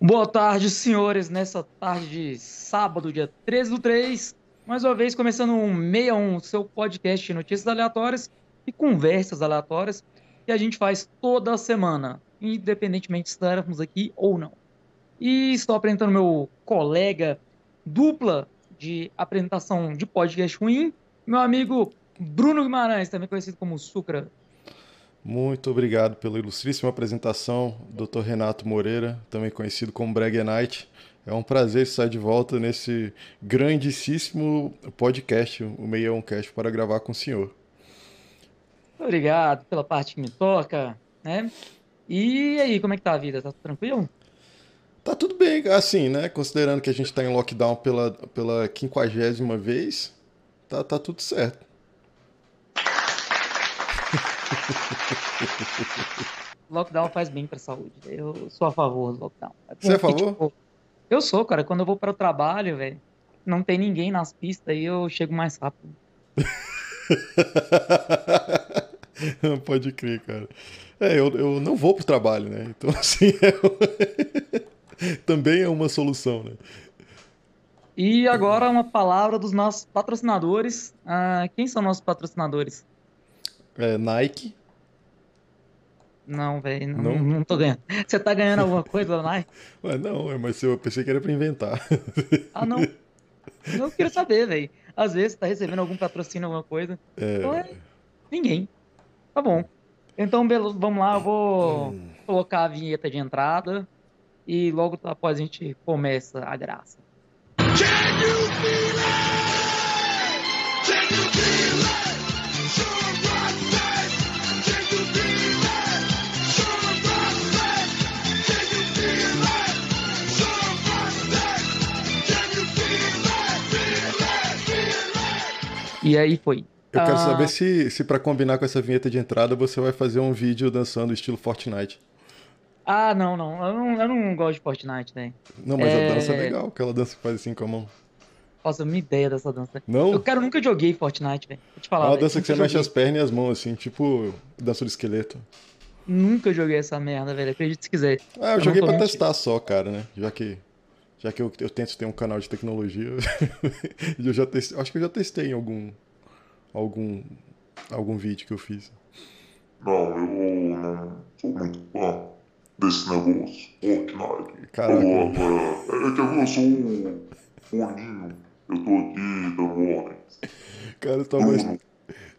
Boa tarde, senhores. Nessa tarde de sábado, dia 13 do 3, mais uma vez começando um 61, seu podcast de notícias aleatórias e conversas aleatórias que a gente faz toda semana, independentemente se estarmos aqui ou não. E estou apresentando meu colega dupla de apresentação de podcast ruim, meu amigo Bruno Guimarães, também conhecido como Sucra. Muito obrigado pela ilustríssima apresentação, Dr. Renato Moreira, também conhecido como Brag Night. É um prazer estar de volta nesse grandíssimo podcast, o 61 Cast, para gravar com o senhor. Obrigado pela parte que me toca, né? E aí, como é que tá a vida? Tá tranquilo? Tá tudo bem, assim, né? Considerando que a gente tá em lockdown pela, pela quinquagésima vez, tá, tá tudo certo. lockdown faz bem pra saúde. Eu sou a favor do lockdown. É Você é a favor? Tipo, eu sou, cara. Quando eu vou para o trabalho, velho, não tem ninguém nas pistas e eu chego mais rápido. Pode crer, cara. É, eu, eu não vou pro trabalho, né? Então, assim, é... também é uma solução, né? E agora uma palavra dos nossos patrocinadores. Uh, quem são nossos patrocinadores? É, Nike. Não, velho, não, não? não tô ganhando. Você tá ganhando alguma coisa, Nike? Ué, não, mas eu pensei que era pra inventar. Ah, não. Eu queria saber, velho. Às vezes você tá recebendo algum patrocínio, alguma coisa. É... Então é... Ninguém. Tá bom. Então, vamos lá, eu vou hum. colocar a vinheta de entrada e logo após a gente começa a graça. Can you feel it? Can you feel it? E aí foi. Eu quero ah. saber se, se para combinar com essa vinheta de entrada você vai fazer um vídeo dançando estilo Fortnite. Ah, não, não. Eu não, eu não gosto de Fortnite, né? Não, mas é... a dança é legal, aquela dança que faz assim com a mão. Nossa, uma ideia dessa dança. Não? Eu quero nunca joguei Fortnite, velho. Vou te falar. É uma dança que você joguei. mexe as pernas e as mãos, assim, tipo dança do esqueleto. Nunca joguei essa merda, velho. Acredite se quiser. Ah, eu, eu joguei pra mentindo. testar só, cara, né? Já que já que eu, eu tento ter um canal de tecnologia, eu já testei, acho que eu já testei em algum, algum, algum vídeo que eu fiz. Não, eu não sou muito fã desse negócio, Fortnite. Caraca. é, é que eu sou um forninho, eu tô aqui dando ordens. Cara, talvez...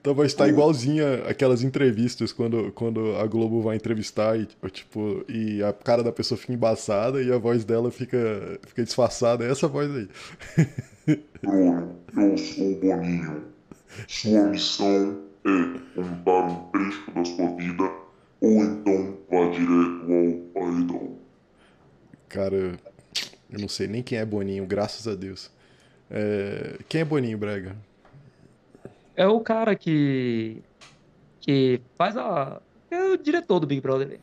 Então vai estar igualzinha aquelas entrevistas quando, quando a Globo vai entrevistar e, tipo, e a cara da pessoa fica embaçada e a voz dela fica, fica disfarçada. É essa voz aí. Bruno, eu sou o Boninho. Sua missão é contar um trecho da sua vida ou então vá direto ao paredão. Cara, eu não sei nem quem é Boninho, graças a Deus. É... Quem é Boninho, Brega? É o cara que. que faz a. É o diretor do Big Brother.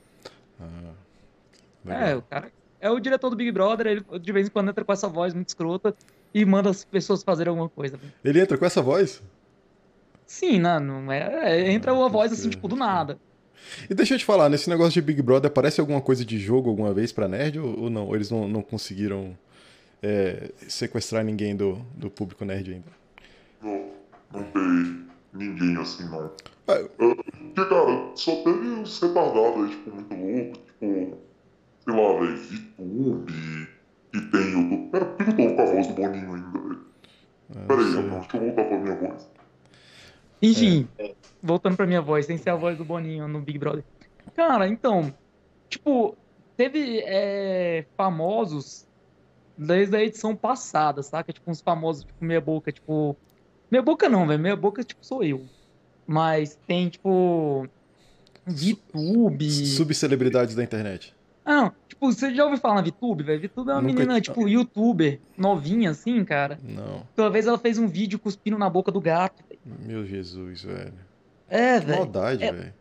Ah, é, o cara. É o diretor do Big Brother, ele de vez em quando entra com essa voz muito escrota e manda as pessoas fazerem alguma coisa. Ele entra com essa voz? Sim, não, não é, é entra uma voz assim, tipo, do nada. E deixa eu te falar, nesse negócio de Big Brother, aparece alguma coisa de jogo alguma vez pra nerd ou, ou não? Ou eles não, não conseguiram é, sequestrar ninguém do, do público nerd ainda? Não, não tem ninguém assim, não. Ah, porque, cara, só teve uns retardados aí, tipo, muito louco, tipo, sei lá, velho, VTube, e tem YouTube. Pera, por que eu tô com a voz do Boninho ainda, velho? Ah, Pera aí, deixa eu voltar pra minha voz. Enfim, é. voltando pra minha voz, sem ser a voz do Boninho no Big Brother. Cara, então, tipo, teve é, famosos desde a edição passada, saca? Tipo, uns famosos, tipo, meia boca, tipo, Meia boca não, velho. Meia boca, tipo, sou eu. Mas tem, tipo. VTube. Subcelebridades da internet. Ah, não. Tipo, você já ouviu falar na VTube, velho? VTube é uma Nunca... menina, tipo, youtuber, novinha, assim, cara. Não. Uma vez ela fez um vídeo cuspindo na boca do gato, velho. Meu Jesus, velho. É, velho. Maldade, é... velho.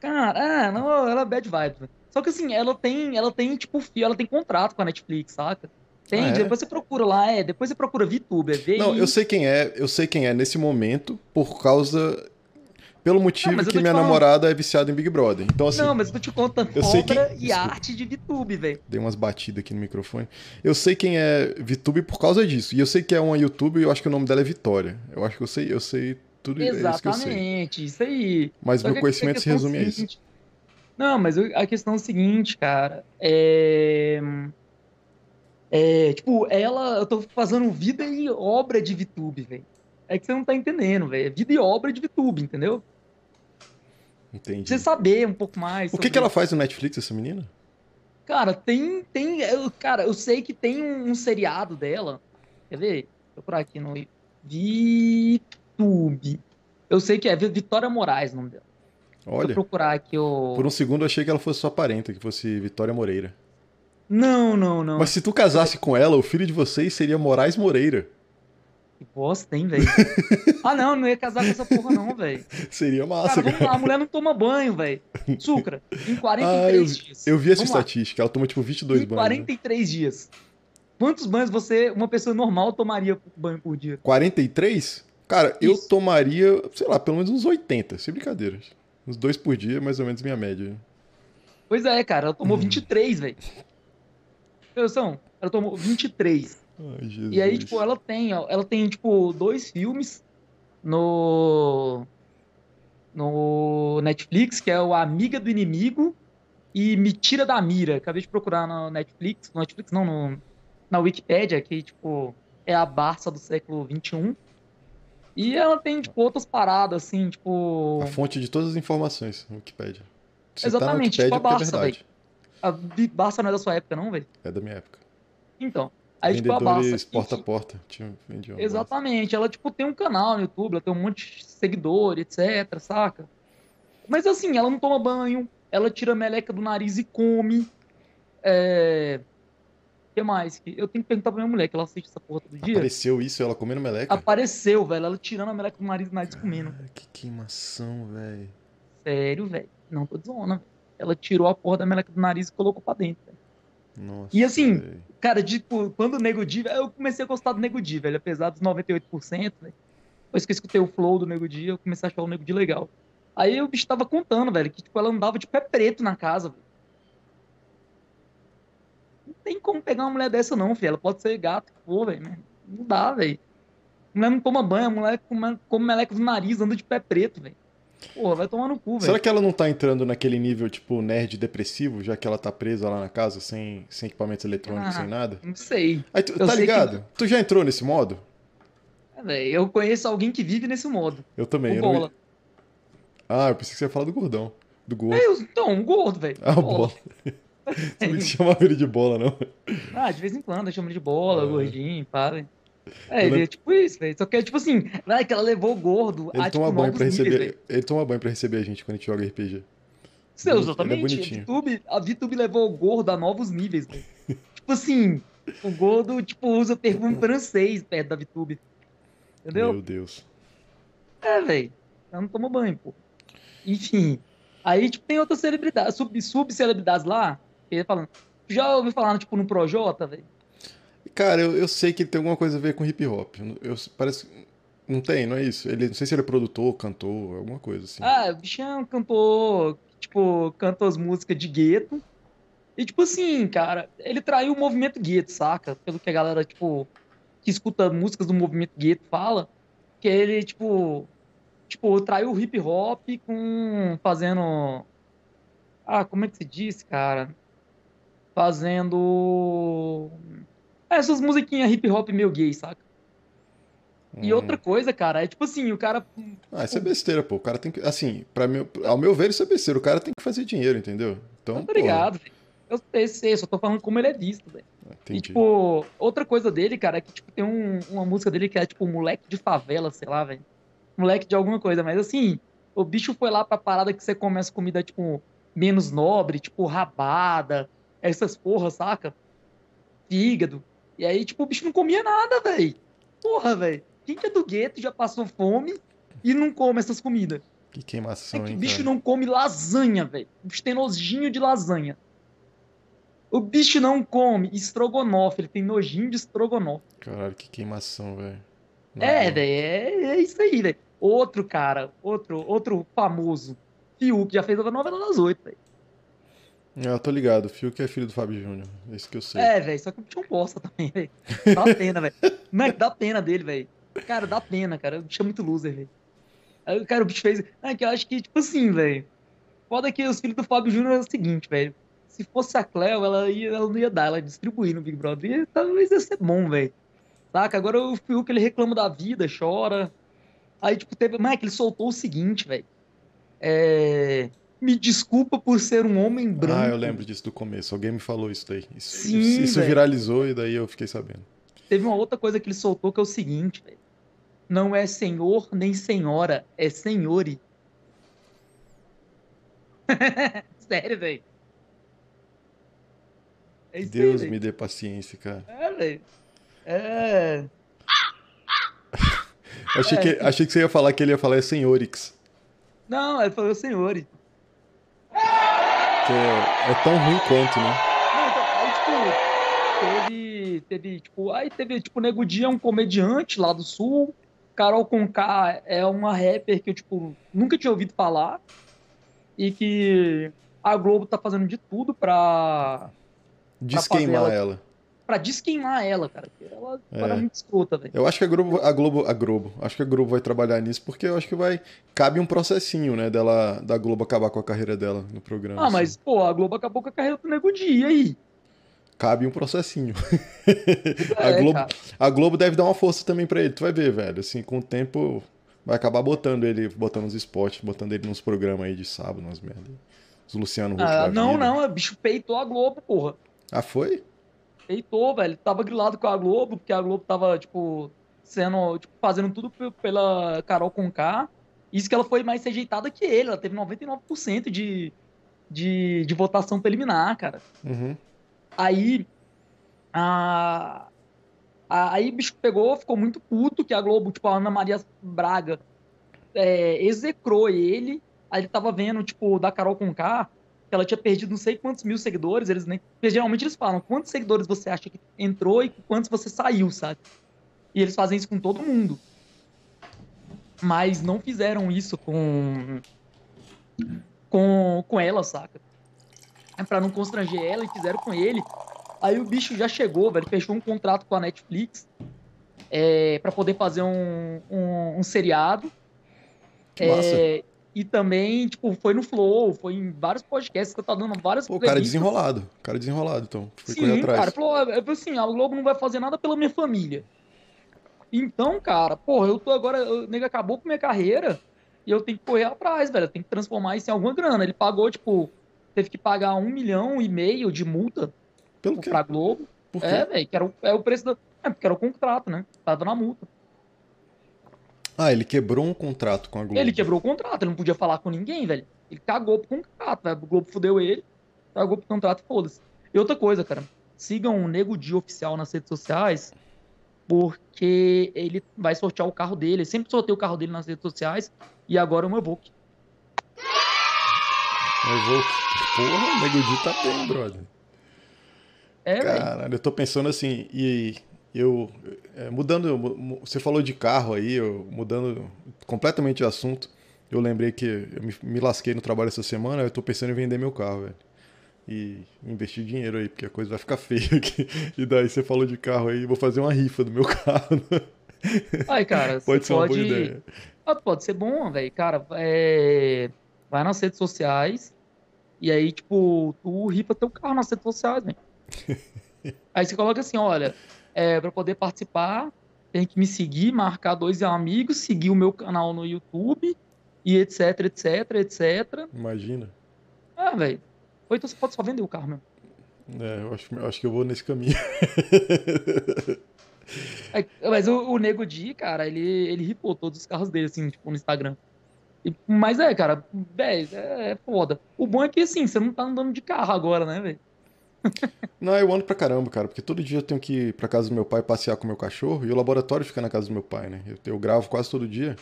Cara, é, não, ela é bad vibes, velho. Só que assim, ela tem, ela tem, tipo, ela tem contrato com a Netflix, saca? Entende? Ah, é? Depois você procura lá, é. Depois você procura VTuber. VI... Não, eu sei quem é, eu sei quem é nesse momento, por causa pelo motivo não, que minha falando... namorada é viciada em Big Brother. Então, assim, não, mas eu tô te contando eu obra quem... e Desculpa. arte de VTube, velho. Dei umas batidas aqui no microfone. Eu sei quem é VTube por causa disso. E eu sei que é uma YouTube e eu acho que o nome dela é Vitória. Eu acho que eu sei, eu sei tudo Exatamente, isso, isso aí. Mas Só meu conhecimento se resume a isso. Não, mas a questão é a seguinte, cara. É... É, tipo, ela, eu tô fazendo vida e obra de VTube, velho. É que você não tá entendendo, velho. É vida e obra de VTube, entendeu? Entendi. Você saber um pouco mais. O que, que ela faz no Netflix, essa menina? Cara, tem. tem eu, cara, eu sei que tem um, um seriado dela. Quer ver? Vou procurar aqui no VTube. Eu sei que é Vitória Moraes o nome dela. Olha. Vou procurar aqui o. Por um segundo eu achei que ela fosse sua parenta, que fosse Vitória Moreira. Não, não, não. Mas se tu casasse com ela, o filho de vocês seria Moraes Moreira. Que bosta, hein, velho? ah, não, não ia casar com essa porra, não, velho. Seria massa, cara. cara. a mulher não toma banho, velho. Sucra, em 43 ah, eu, dias. Eu vi essa vamos estatística, lá. ela toma tipo 22 em banhos. Em 43 né? dias. Quantos banhos você, uma pessoa normal, tomaria banho por dia? 43? Cara, Isso. eu tomaria, sei lá, pelo menos uns 80, sem brincadeiras. Uns dois por dia, mais ou menos minha média. Pois é, cara, ela tomou hum. 23, velho. São, ela tomou 23. Ai, e aí, tipo, ela tem, ó, ela tem, tipo, dois filmes no no Netflix, que é o Amiga do Inimigo e Me Tira da Mira. Acabei de procurar no Netflix, no Netflix não, no, na Wikipedia, que, tipo, é a Barça do século XXI. E ela tem, tipo, outras paradas, assim, tipo... A fonte de todas as informações, Wikipedia. Se Exatamente, tá Wikipedia, tipo a é Barça, é velho. A Barça não é da sua época, não, velho? É da minha época. Então, Aí, tipo, a Barça. porta a porta. Tinha, Exatamente. Ela, tipo, tem um canal no YouTube, ela tem um monte de seguidor, etc, saca? Mas assim, ela não toma banho, ela tira a meleca do nariz e come. É. O que mais? Eu tenho que perguntar pra minha mulher, que ela assiste essa porra todo dia. Apareceu isso, ela comendo meleca? Apareceu, velho. Ela tirando a meleca do nariz e nariz comendo. Que queimação, velho. Sério, velho. Não tô dizendo. Ela tirou a porra da meleca do nariz e colocou pra dentro, velho. Nossa, e assim, véio. cara, tipo, quando o Nego Di, eu comecei a gostar do Nego Di, velho, apesar dos 98%, velho. Depois que eu escutei o flow do Nego Di, eu comecei a achar o Nego Di legal. Aí o bicho tava contando, velho, que tipo, ela andava de pé preto na casa, velho. Não tem como pegar uma mulher dessa não, filho. Ela pode ser gato, for, velho. Não dá, velho. A mulher não toma banho, a mulher come, come meleca do nariz, anda de pé preto, velho. Porra, vai tomar no cu, velho. Será que ela não tá entrando naquele nível, tipo, nerd depressivo, já que ela tá presa lá na casa, sem, sem equipamentos eletrônicos, ah, sem nada? Não sei. Aí, tu, tá ligado? Que... Tu já entrou nesse modo? É, velho, eu conheço alguém que vive nesse modo. Eu também. Eu bola. Não... Ah, eu pensei que você ia falar do gordão. Do gordo. É, eu, então, um gordo, velho. Ah, bola. bola. Você não chamava ele de bola, não? Ah, de vez em quando eu chamo ele de bola, ah. gordinho, pá, velho. É, ele é tipo isso, velho. Só que é tipo assim, vai que ela levou o gordo ele a toma tipo, banho pra receber, níveis, Ele toma banho pra receber a gente quando a gente joga RPG. Seu, exatamente. É a, VTube, a VTube levou o gordo a novos níveis, velho. tipo assim, o gordo, tipo, usa perfume francês perto da VTube. Entendeu? Meu Deus. É, velho. Ela não toma banho, pô. Enfim. Aí, tipo, tem outras celebridades, sub-celebridades sub lá, ele falando. Já ouviu falar, tipo, no Projota, velho? Cara, eu, eu sei que ele tem alguma coisa a ver com hip hop. Eu, parece. Não tem, não é isso? Ele, não sei se ele é produtor, cantor, alguma coisa assim. Ah, o bicho é um cantor, tipo, canta as músicas de gueto. E, tipo assim, cara, ele traiu o movimento gueto, saca? Pelo que a galera, tipo, que escuta músicas do movimento gueto fala, que ele, tipo, tipo, traiu o hip hop com fazendo. Ah, como é que se diz, cara? Fazendo essas musiquinhas hip hop meio gay, saca? E hum. outra coisa, cara, é tipo assim, o cara. Ah, isso é besteira, pô. O cara tem que. Assim, para mim, ao meu ver, isso é besteira. O cara tem que fazer dinheiro, entendeu? Então. Obrigado, velho. Eu sei, só tô falando como ele é visto, velho. E, tipo, outra coisa dele, cara, é que, tipo, tem um, uma música dele que é, tipo, moleque de favela, sei lá, velho. Moleque de alguma coisa, mas assim, o bicho foi lá pra parada que você come as comidas, tipo, menos nobre, tipo, rabada, essas porras, saca? Fígado. E aí, tipo, o bicho não comia nada, velho. Porra, velho. Quem que é do gueto já passou fome e não come essas comidas? Que queimação, é que hein, o bicho cara? não come lasanha, velho. O bicho tem nojinho de lasanha. O bicho não come estrogonofe, ele tem nojinho de estrogonofe. Caralho, que queimação, velho. É, velho, é, é, isso aí, velho. Outro cara, outro, outro famoso, Fiuk, já fez a novela das oito, velho. É, eu tô ligado, o Fiuk é filho do Fábio Júnior, é isso que eu sei. É, velho, só que o bicho é um bosta também, velho. Dá pena, velho. Não, dá pena dele, velho. Cara, dá pena, cara. O bicho é muito loser, velho. Aí, cara, o bicho fez. Ah, que eu acho que, tipo assim, velho. Foda que os filhos do Fábio Júnior é o seguinte, velho. Se fosse a Cleo, ela, ia, ela não ia dar, ela ia distribuir no Big Brother. E talvez ia ser bom, velho. Saca? Agora o Fiuk, ele reclama da vida, chora. Aí, tipo, teve. Mas é que ele soltou o seguinte, velho. É. Me desculpa por ser um homem branco. Ah, eu lembro disso do começo. Alguém me falou isso daí. Isso, Sim, isso, viralizou e daí eu fiquei sabendo. Teve uma outra coisa que ele soltou que é o seguinte. Não é senhor nem senhora, é senhore. Sério, velho. É Deus aí, me dê paciência, cara. É, velho. É. achei, é. Que, achei que você ia falar que ele ia falar é senhorix. Não, ele falou senhore. Que é, é, tão ruim quanto, né? Não, então, aí, tipo, teve, teve, tipo, aí teve, tipo, Nego Dia é um comediante lá do Sul, Carol Conká é uma rapper que eu, tipo, nunca tinha ouvido falar e que a Globo tá fazendo de tudo pra... Desqueimar ela. ela. Pra desqueimar ela, cara. Ela é. muito escrota, velho. Eu acho que a Globo, a Globo, a Globo, acho que a Globo vai trabalhar nisso porque eu acho que vai cabe um processinho, né, dela da Globo acabar com a carreira dela no programa. Ah, assim. mas pô, a Globo acabou com a carreira do Nego Dia aí cabe um processinho. a, é, Globo, a Globo deve dar uma força também para ele. Tu vai ver, velho. Assim, com o tempo vai acabar botando ele, botando os esportes, botando ele nos programas aí de sábado, umas merda. Os Luciano Huck ah, Não, vida. não, bicho peitou a Globo, porra. Ah, foi? Peitou, velho. Tava grilado com a Globo, porque a Globo tava, tipo, sendo, tipo, fazendo tudo pela Carol Conká. Isso que ela foi mais rejeitada que ele. Ela teve 99% de, de, de votação preliminar, cara. Uhum. Aí. A, a, aí o bicho pegou, ficou muito puto que a Globo, tipo, a Ana Maria Braga é, execrou ele. Aí ele tava vendo, tipo, da Carol Conká, que ela tinha perdido não sei quantos mil seguidores. Eles nem. Geralmente eles falam quantos seguidores você acha que entrou e quantos você saiu, sabe? E eles fazem isso com todo mundo. Mas não fizeram isso com. Com, com ela, saca? É para não constranger ela e fizeram com ele. Aí o bicho já chegou, velho, fechou um contrato com a Netflix é, para poder fazer um, um, um seriado. É, e também, tipo, foi no Flow, foi em vários podcasts que eu tava dando várias Pô, o cara desenrolado, cara desenrolado, então. Foi Sim, atrás. cara, falou, assim, a Globo não vai fazer nada pela minha família. Então, cara, porra, eu tô agora, o nego acabou com minha carreira e eu tenho que correr atrás, velho, eu tenho que transformar isso em alguma grana. Ele pagou, tipo, teve que pagar um milhão e meio de multa Pelo quê? pra Globo. Por é, velho, que era o, é o preço do. É, porque era o contrato, né? Tava na multa. Ah, ele quebrou um contrato com a Globo. Ele quebrou o contrato, ele não podia falar com ninguém, velho. Ele cagou pro contrato, velho. O Globo fudeu ele, cagou pro contrato, foda-se. E outra coisa, cara, sigam o Nego Dia Oficial nas redes sociais, porque ele vai sortear o carro dele. Ele sempre sorteia o carro dele nas redes sociais, e agora é o Evoque. Evoque. Porra, o Nego Di tá bem, brother. É, Caralho, eu tô pensando assim, e eu. É, mudando. Você falou de carro aí, eu, mudando completamente de assunto. Eu lembrei que eu me, me, lasquei no trabalho essa semana, eu tô pensando em vender meu carro, velho. E investir dinheiro aí, porque a coisa vai ficar feia aqui. E daí você falou de carro aí, vou fazer uma rifa do meu carro. Ai, cara, pode ser pode... uma boa ideia. Ah, pode ser bom, velho. Cara, é... vai nas redes sociais, e aí, tipo, tu ripa teu carro nas redes sociais, né? aí você coloca assim, olha, é, para poder participar, tem que me seguir, marcar dois amigos, seguir o meu canal no YouTube e etc, etc, etc. Imagina. Ah, velho. Ou então você pode só vender o carro mesmo. É, eu acho, eu acho que eu vou nesse caminho. é, mas o, o Nego Di, cara, ele, ele ripou todos os carros dele, assim, tipo, no Instagram. Mas é, cara, velho, é, é foda. O bom é que, assim, você não tá andando de carro agora, né, velho? Não, eu ando pra caramba, cara, porque todo dia eu tenho que ir pra casa do meu pai passear com o meu cachorro e o laboratório fica na casa do meu pai, né? Eu, eu gravo quase todo dia.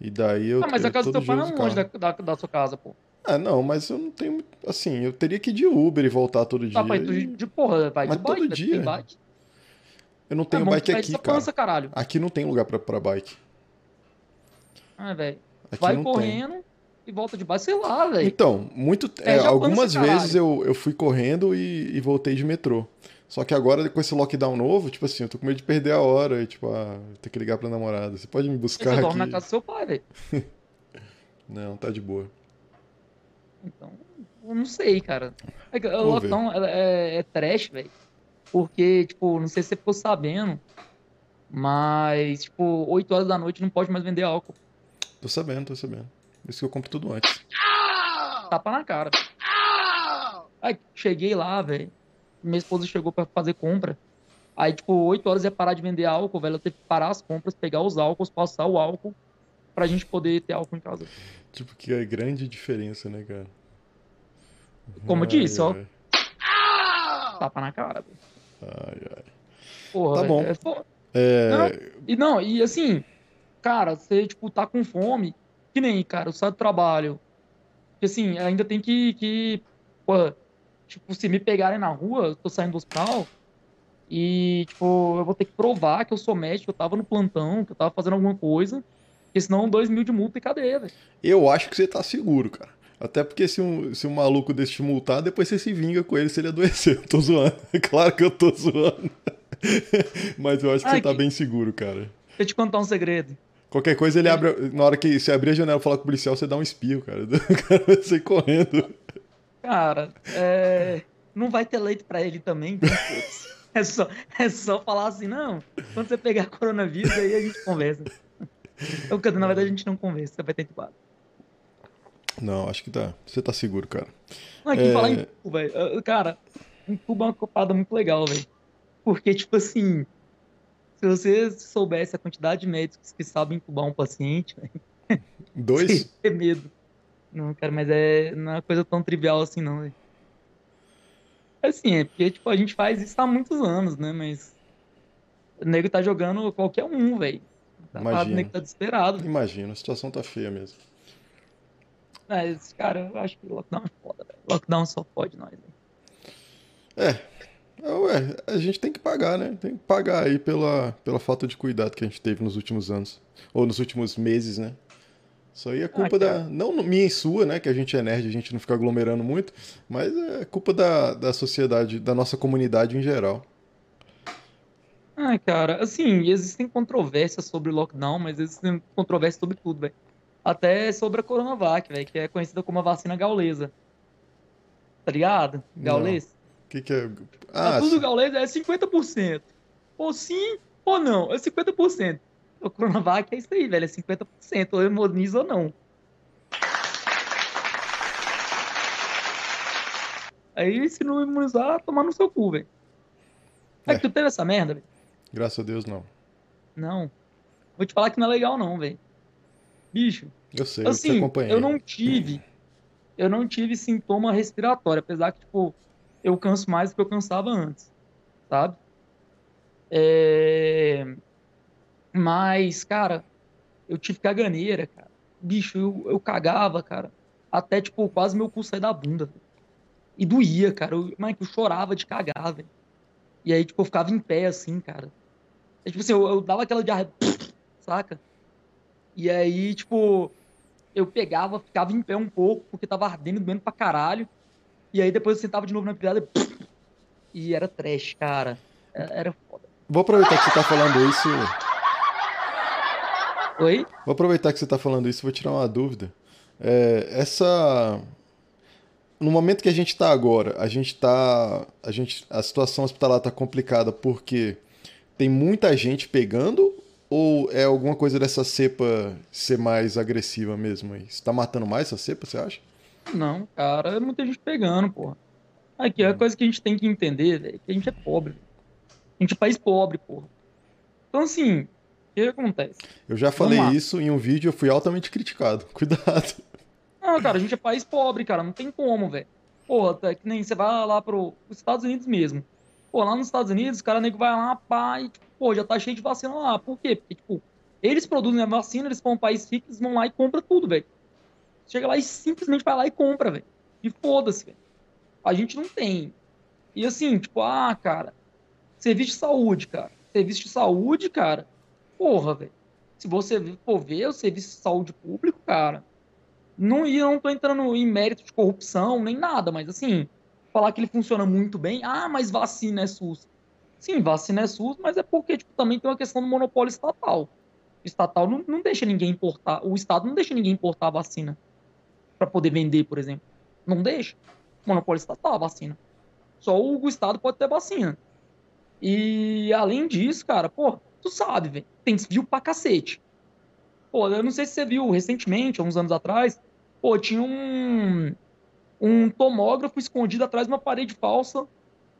E daí eu. Ah, mas a casa do teu pai não é longe da, da, da, sua casa, pô. Ah, não, mas eu não tenho. Assim, eu teria que ir de Uber e voltar todo dia. Ah, pai, tu de porra, vai Mas de bike, todo né? dia. Tem bike. Eu não tenho é bom bike que vai aqui, cara. pança, caralho. Aqui não tem lugar pra, pra bike. Ah, velho. Vai não tem. E volta de bike, sei lá, velho. Então, muito, É, é, algumas vezes eu, eu fui correndo e, e voltei de metrô. Só que agora, com esse lockdown novo, tipo assim, eu tô com medo de perder a hora e, tipo, ah, ter que ligar pra namorada. Você pode me buscar você aqui? dorme na casa do seu pai, velho. Não, tá de boa. Então, eu não sei, cara. É O lockdown é, é, é trash, velho. Porque, tipo, não sei se você ficou sabendo, mas, tipo, 8 horas da noite não pode mais vender álcool. Tô sabendo, tô sabendo. Isso que eu compro tudo antes. Tapa na cara. Aí, cheguei lá, velho. Minha esposa chegou pra fazer compra. Aí, tipo, 8 horas ia parar de vender álcool, velho. Eu teve que parar as compras, pegar os álcools, passar o álcool pra gente poder ter álcool em casa. Tipo, que é grande diferença, né, cara? Como eu disse, ó. Tapa na cara, velho. Ai, ai. Porra, Tá bom. é É, E não, e assim, cara, você, tipo, tá com fome, que nem, cara, eu saio do trabalho. Porque assim, ainda tem que, que tipo, se me pegarem na rua, eu tô saindo do hospital, e, tipo, eu vou ter que provar que eu sou médico, que eu tava no plantão, que eu tava fazendo alguma coisa, porque senão dois mil de multa e cadeia, velho. eu acho que você tá seguro, cara. Até porque se um, se um maluco desse te multar, depois você se vinga com ele se ele adoecer. Eu tô zoando. Claro que eu tô zoando. Mas eu acho que Ai, você tá que- bem seguro, cara. Deixa eu te contar um segredo. Qualquer coisa ele abre. Na hora que você abrir a janela e falar com o policial, você dá um espirro, cara. O cara vai sair correndo. Cara, é, não vai ter leite pra ele também, então, é só, é só falar assim, não, quando você pegar coronavírus, aí a gente conversa. Dizer, na verdade, a gente não conversa, você vai ter entubado. Não, acho que tá. Você tá seguro, cara. Não, aqui É. falar em tubo, velho. Cara, entubo é uma copada muito legal, velho. Porque, tipo assim, se você soubesse a quantidade de médicos que sabem entubar um paciente, Dois? ter medo. Não, cara, mas é, não é uma coisa tão trivial assim, não, velho. Assim, é porque, tipo, a gente faz isso há muitos anos, né? Mas o nego tá jogando qualquer um, velho. Tá, Imagina. o nego tá desesperado. Imagina, a situação tá feia mesmo. Mas, cara, eu acho que lockdown é foda, velho. Lockdown só pode nós, velho. É, ué, a gente tem que pagar, né? Tem que pagar aí pela, pela falta de cuidado que a gente teve nos últimos anos. Ou nos últimos meses, né? Isso aí é culpa Ah, da. cara. Não minha e sua, né? Que a gente é nerd, a gente não fica aglomerando muito. Mas é culpa da, da sociedade, da nossa comunidade em geral. Ah, cara, assim, existem controvérsias sobre lockdown, mas existem controvérsias sobre tudo, velho. Até sobre a Coronavac, velho, que é conhecida como a vacina gaulesa. Tá ligado? Gaulês? O que, que é. Ah, Ah, tudo gaulês é 50%. Ou sim, ou não, é 50%. O Coronavac é isso aí, velho, é 50%, ou imuniza ou não. Aí, se não imunizar, tomar no seu cu, velho. É É. que tu teve essa merda, velho? graças a Deus não. Não. Vou te falar que não é legal, não, velho. Bicho, Eu sei, eu assim, acompanhei. eu não tive. Eu não tive sintoma respiratório, apesar que, tipo, eu canso mais do que eu cansava antes, sabe? É... Mas, cara, eu tive caganeira, cara. Bicho, eu, eu cagava, cara. Até, tipo, quase meu cu sair da bunda. E doía, cara. Eu, mas eu chorava de cagar, velho. E aí, tipo, eu ficava em pé, assim, cara. É, tipo assim, eu, eu dava aquela diarreia, saca? E aí, tipo, eu pegava, ficava em pé um pouco, porque tava ardendo, doendo pra caralho. E aí depois eu sentava de novo na privada e era trash, cara. Era, era foda. Vou aproveitar que você tá falando isso. Oi? Vou aproveitar que você tá falando isso, vou tirar uma dúvida. É, essa. No momento que a gente tá agora, a gente tá. A, gente, a situação hospitalar tá complicada porque tem muita gente pegando ou é alguma coisa dessa cepa ser mais agressiva mesmo aí? Você tá matando mais essa cepa, você acha? Não, cara, é muita gente pegando, porra. Aqui, a coisa que a gente tem que entender, velho, é que a gente é pobre. A gente é país pobre, porra. Então, assim, o que acontece? Eu já falei isso em um vídeo, eu fui altamente criticado. Cuidado. Não, cara, a gente é país pobre, cara. Não tem como, velho. Porra, tá, que nem você vai lá pro os Estados Unidos mesmo. Pô, lá nos Estados Unidos, o cara nego vai lá, pá, e, pô, já tá cheio de vacina lá. Por quê? Porque, tipo, eles produzem a vacina, eles são um país rico, eles vão lá e compram tudo, velho. Chega lá e simplesmente vai lá e compra, velho. E foda-se, velho. A gente não tem. E assim, tipo, ah, cara, serviço de saúde, cara. Serviço de saúde, cara. Porra, velho. Se você for ver o serviço de saúde público, cara, não, eu não tô entrando em mérito de corrupção, nem nada, mas assim, falar que ele funciona muito bem, ah, mas vacina é SUS. Sim, vacina é SUS, mas é porque tipo, também tem uma questão do monopólio estatal. O estatal não, não deixa ninguém importar, o Estado não deixa ninguém importar a vacina para poder vender, por exemplo. Não deixa. Monopólio estatal, a vacina. Só o Estado pode ter vacina. E além disso, cara, pô, tu sabe, velho, tem desvio pra cacete. Pô, eu não sei se você viu recentemente, há uns anos atrás, pô, tinha um, um tomógrafo escondido atrás de uma parede falsa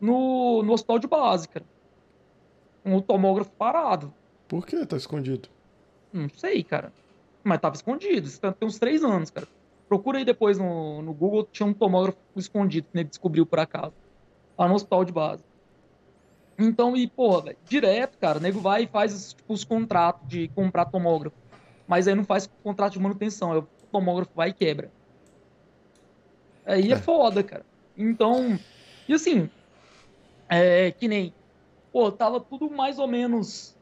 no, no hospital de base, cara. Um tomógrafo parado. Por que tá escondido? Não sei, cara. Mas tava escondido. Isso tem uns três anos, cara. Procura aí depois no, no Google, tinha um tomógrafo escondido que ele descobriu por acaso. Lá no hospital de base. Então, e, porra, velho, direto, cara, o nego vai e faz tipo, os contratos de comprar tomógrafo. Mas aí não faz contrato de manutenção. Aí o tomógrafo vai e quebra. Aí é, é foda, cara. Então, e assim, é que nem, pô, tava tudo mais ou menos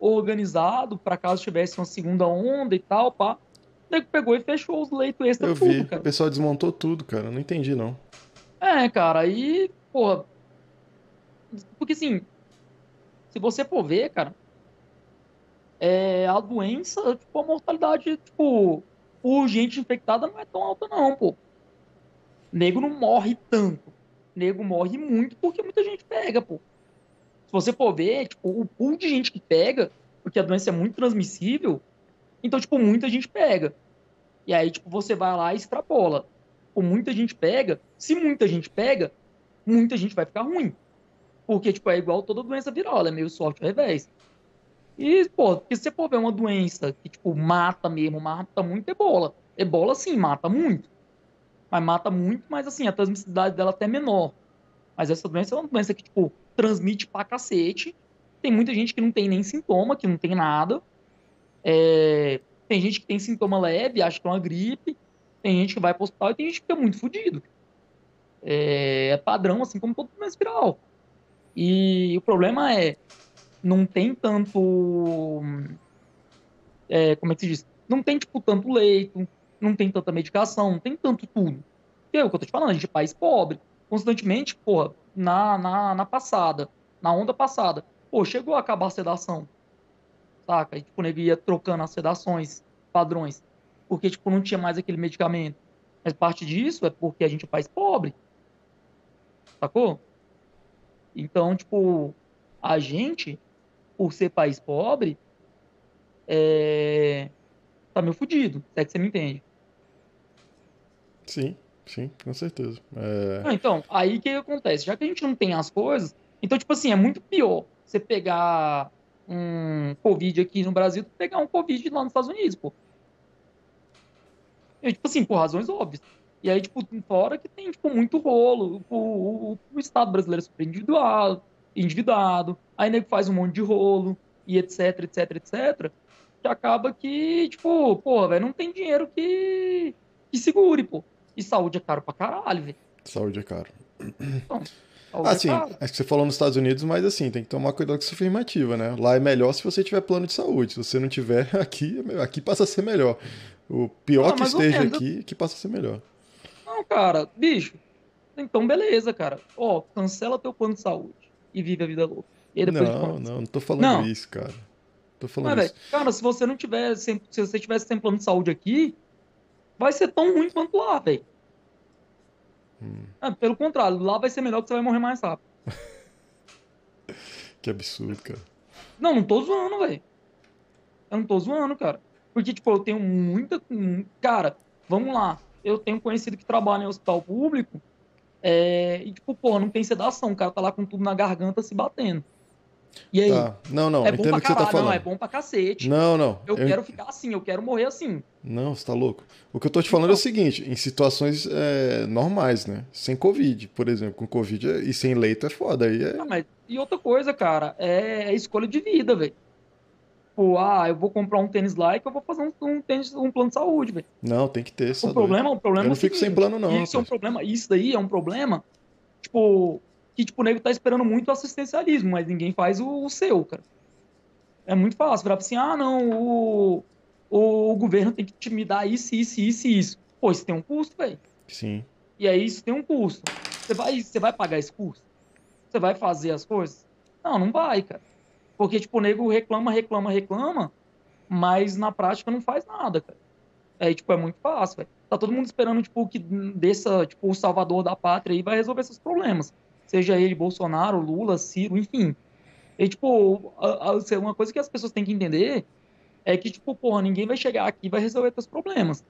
organizado para caso tivesse uma segunda onda e tal, pá. Nego pegou e fechou os leitos extra Eu tudo, vi, cara. o pessoal desmontou tudo, cara. Não entendi, não. É, cara, aí, porra. Porque assim, se você for ver, cara, é, a doença, tipo, a mortalidade, tipo, por gente infectada não é tão alta, não, pô. Nego não morre tanto nego morre muito porque muita gente pega, pô. Se você for ver, tipo, o pool de gente que pega, porque a doença é muito transmissível, então, tipo, muita gente pega. E aí, tipo, você vai lá e extrapola. Por muita gente pega, se muita gente pega, muita gente vai ficar ruim. Porque, tipo, é igual toda doença viral, é meio sorte ao revés. E, pô, porque se você for ver uma doença que, tipo, mata mesmo, mata muito, ebola. Ebola, sim, mata muito mas mata muito, mas assim, a transmissibilidade dela até é menor. Mas essa doença é uma doença que, tipo, transmite pra cacete. Tem muita gente que não tem nem sintoma, que não tem nada. É... Tem gente que tem sintoma leve, acha que é uma gripe. Tem gente que vai pro hospital e tem gente que fica muito fodido. É... é padrão, assim como todo doença viral. E o problema é, não tem tanto. É, como é que se diz? Não tem, tipo, tanto leito, não tem tanta medicação, não tem tanto tudo. Que é o que eu tô te falando, a gente é país pobre. Constantemente, porra, na, na, na passada, na onda passada, pô, chegou a acabar a sedação. Saca? E, tipo, o nego ia trocando as sedações, padrões. Porque, tipo, não tinha mais aquele medicamento. Mas parte disso é porque a gente é país pobre. Sacou? Então, tipo, a gente, por ser país pobre, é... tá meio fudido, se é que você me entende. Sim, sim, com certeza. É... Ah, então, aí o que acontece? Já que a gente não tem as coisas, então, tipo assim, é muito pior você pegar um Covid aqui no Brasil do que pegar um Covid lá nos Estados Unidos, pô. E, tipo assim, por razões óbvias. E aí, tipo, fora que tem, tipo, muito rolo. O, o, o Estado brasileiro é super individual, endividado. Aí nego faz um monte de rolo e etc, etc, etc. Que acaba que, tipo, pô, velho, não tem dinheiro que, que segure, pô. E saúde é caro pra caralho, velho. Saúde é caro. Então, assim, acho que você falou nos Estados Unidos, mas assim, tem que tomar cuidado com essa afirmativa, né? Lá é melhor se você tiver plano de saúde. Se você não tiver, aqui, aqui passa a ser melhor. O pior ah, que esteja aqui, que passa a ser melhor. Não, cara, bicho. Então, beleza, cara. Ó, cancela teu plano de saúde e vive a vida louca. não, não, não tô falando não. isso, cara. Tô falando Mas, isso. Véio, cara, se você não tiver, se você tivesse sem plano de saúde aqui, vai ser tão ruim quanto lá, velho. Hum. Ah, pelo contrário, lá vai ser melhor que você vai morrer mais rápido. que absurdo, cara. Não, não tô zoando, velho. Eu não tô zoando, cara. Porque, tipo, eu tenho muita. Cara, vamos lá. Eu tenho conhecido que trabalha em hospital público. É... E, tipo, pô, não tem sedação. O cara tá lá com tudo na garganta se batendo. E aí? Tá. Não, não, é bom pra caralho, tá não, é bom pra cacete. Não, não. Eu, eu, quero ficar assim, eu quero morrer assim. Não, você tá louco. O que eu tô te falando então. é o seguinte, em situações é, normais, né? Sem Covid, por exemplo. Com Covid é, e sem leito é foda. Aí é... Não, mas, e outra coisa, cara, é, é escolha de vida, velho. Tipo, ah, eu vou comprar um tênis e que eu vou fazer um, um tênis, um plano de saúde, velho. Não, tem que ter. O problema, o problema eu não é fico seguinte, sem plano, não. Isso é um problema. Isso daí é um problema, tipo, que tipo, o nego tá esperando muito assistencialismo, mas ninguém faz o, o seu, cara. É muito fácil virar assim, ah, não, o, o, o, governo tem que te me dar isso, isso, isso isso. Pô, isso tem um custo, velho. Sim. E aí isso tem um custo. Você vai, você vai pagar esse custo? Você vai fazer as coisas? Não, não vai, cara. Porque, tipo, o nego reclama, reclama, reclama, mas na prática não faz nada, cara. Aí, tipo, é muito fácil, velho. Tá todo mundo esperando, tipo, que dessa, tipo, o salvador da pátria aí vai resolver esses problemas. Seja ele Bolsonaro, Lula, Ciro, enfim. E, tipo, a, a, uma coisa que as pessoas têm que entender é que, tipo, porra, ninguém vai chegar aqui e vai resolver seus problemas.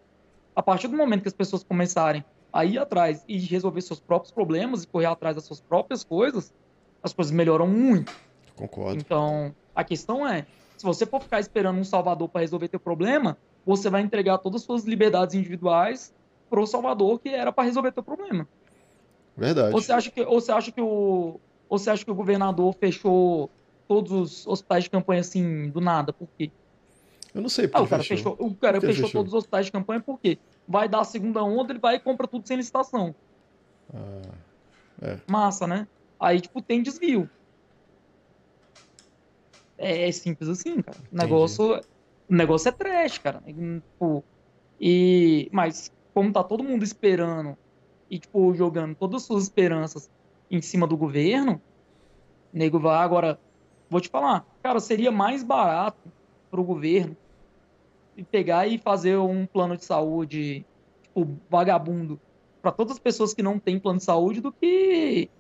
A partir do momento que as pessoas começarem a ir atrás e resolver seus próprios problemas e correr atrás das suas próprias coisas, as coisas melhoram muito. Concordo. Então, a questão é, se você for ficar esperando um salvador para resolver teu problema, você vai entregar todas as suas liberdades individuais pro salvador que era para resolver teu problema. Verdade. Ou você acha que, ou você acha que o ou você acha que o governador fechou todos os hospitais de campanha assim do nada? Por quê? Eu não sei porque ah, o cara fechou. fechou o cara fechou, fechou, todos os hospitais de campanha por quê? Vai dar a segunda onda, ele vai e compra tudo sem licitação. Ah, é. Massa, né? Aí, tipo, tem desvio. É, é simples assim, cara. O negócio, o negócio é trash, cara. Tipo, e, mas, como tá todo mundo esperando e, tipo, jogando todas as suas esperanças em cima do governo, nego vai agora. Vou te falar, cara, seria mais barato pro governo pegar e fazer um plano de saúde, tipo, vagabundo, para todas as pessoas que não têm plano de saúde do que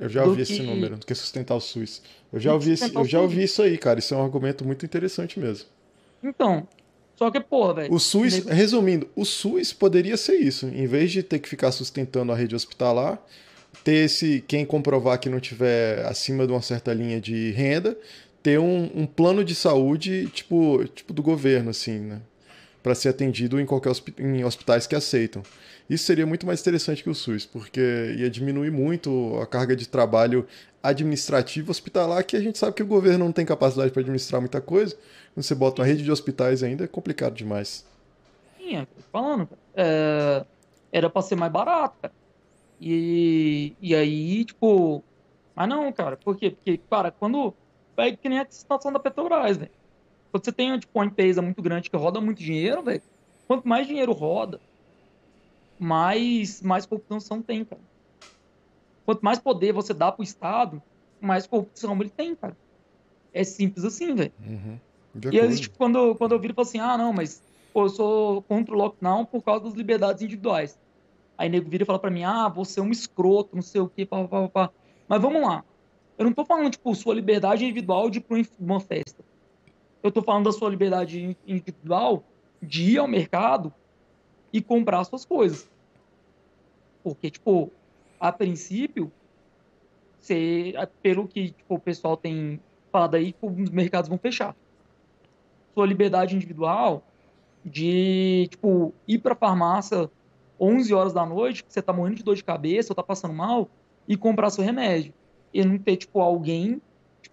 eu já ouvi que... esse número, do que sustentar o SUS. Eu já ouvi, eu já ouvi isso aí, cara. Isso é um argumento muito interessante mesmo. Então, só que, porra, velho. O SUS, resumindo, o SUS poderia ser isso. Em vez de ter que ficar sustentando a rede hospitalar, ter esse. Quem comprovar que não tiver acima de uma certa linha de renda, ter um, um plano de saúde, tipo, tipo do governo, assim, né? Para ser atendido em qualquer em hospitais que aceitam. Isso seria muito mais interessante que o SUS, porque ia diminuir muito a carga de trabalho administrativo hospitalar, que a gente sabe que o governo não tem capacidade para administrar muita coisa. Quando você bota uma rede de hospitais ainda, é complicado demais. Sim, é, falando, é, era para ser mais barato, cara. E, e aí, tipo, mas não, cara, por quê? Porque, cara, quando. É que nem a situação da Petrobras, velho. Quando você tem tipo, uma empresa muito grande que roda muito dinheiro, velho, quanto mais dinheiro roda, mais, mais corrupção tem, cara. Quanto mais poder você dá pro Estado, mais corrupção ele tem, cara. É simples assim, velho. Uhum. E vezes, tipo, quando, quando eu viro e falo assim, ah, não, mas pô, eu sou contra o lockdown por causa das liberdades individuais. Aí nego vira e fala pra mim, ah, você é um escroto, não sei o quê, pá, pá, pá. Mas vamos lá. Eu não tô falando, tipo, sua liberdade individual de ir pra uma festa. Eu tô falando da sua liberdade individual de ir ao mercado e comprar suas coisas. Porque, tipo, a princípio, você, pelo que tipo, o pessoal tem falado aí, os mercados vão fechar. Sua liberdade individual de, tipo, ir pra farmácia 11 horas da noite, que você tá morrendo de dor de cabeça ou tá passando mal, e comprar seu remédio. E não ter, tipo, alguém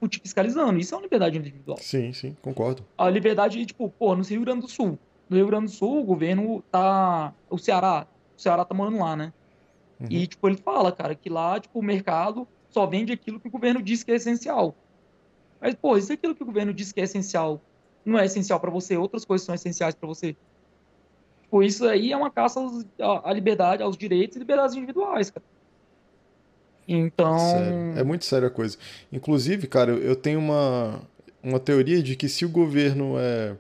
tipo, te fiscalizando. Isso é uma liberdade individual. Sim, sim, concordo. A liberdade, tipo, pô, no Rio Grande do Sul, no Rio Grande do Sul, o governo tá. O Ceará, o Ceará tá morando lá, né? Uhum. E, tipo, ele fala, cara, que lá, tipo, o mercado só vende aquilo que o governo diz que é essencial. Mas, pô, isso é aquilo que o governo diz que é essencial não é essencial para você, outras coisas são essenciais para você. Tipo, isso aí é uma caça à liberdade, aos direitos e liberdades individuais, cara. Então. Sério. É muito séria a coisa. Inclusive, cara, eu tenho uma, uma teoria de que se o governo é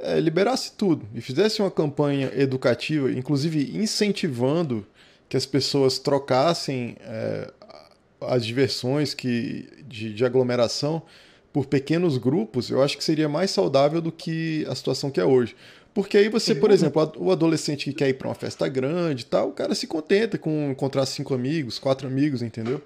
é, liberasse tudo e fizesse uma campanha educativa, inclusive incentivando que as pessoas trocassem é, as diversões que, de, de, aglomeração por pequenos grupos, eu acho que seria mais saudável do que a situação que é hoje. Porque aí você, por exemplo, o adolescente que quer ir para uma festa grande e tal, o cara se contenta com encontrar cinco amigos, quatro amigos, entendeu?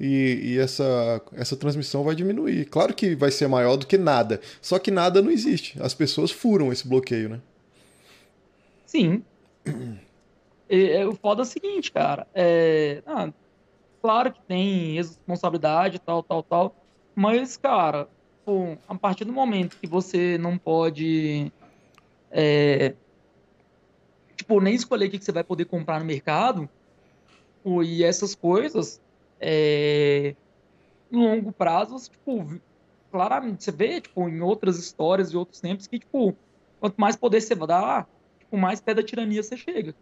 e, e, essa, essa transmissão vai diminuir. Claro que vai ser maior do que nada, só que nada não existe. As pessoas furam esse bloqueio, né? Sim. é, o foda é o seguinte, cara. É, ah, claro que tem responsabilidade, tal, tal, tal. Mas, cara, a partir do momento que você não pode. É, tipo, nem escolher o que você vai poder comprar no mercado, e essas coisas, é, no longo prazo, você, tipo, claramente, você vê, tipo, em outras histórias de outros tempos, que, tipo, quanto mais poder você dá, tipo, mais pé da tirania você chega.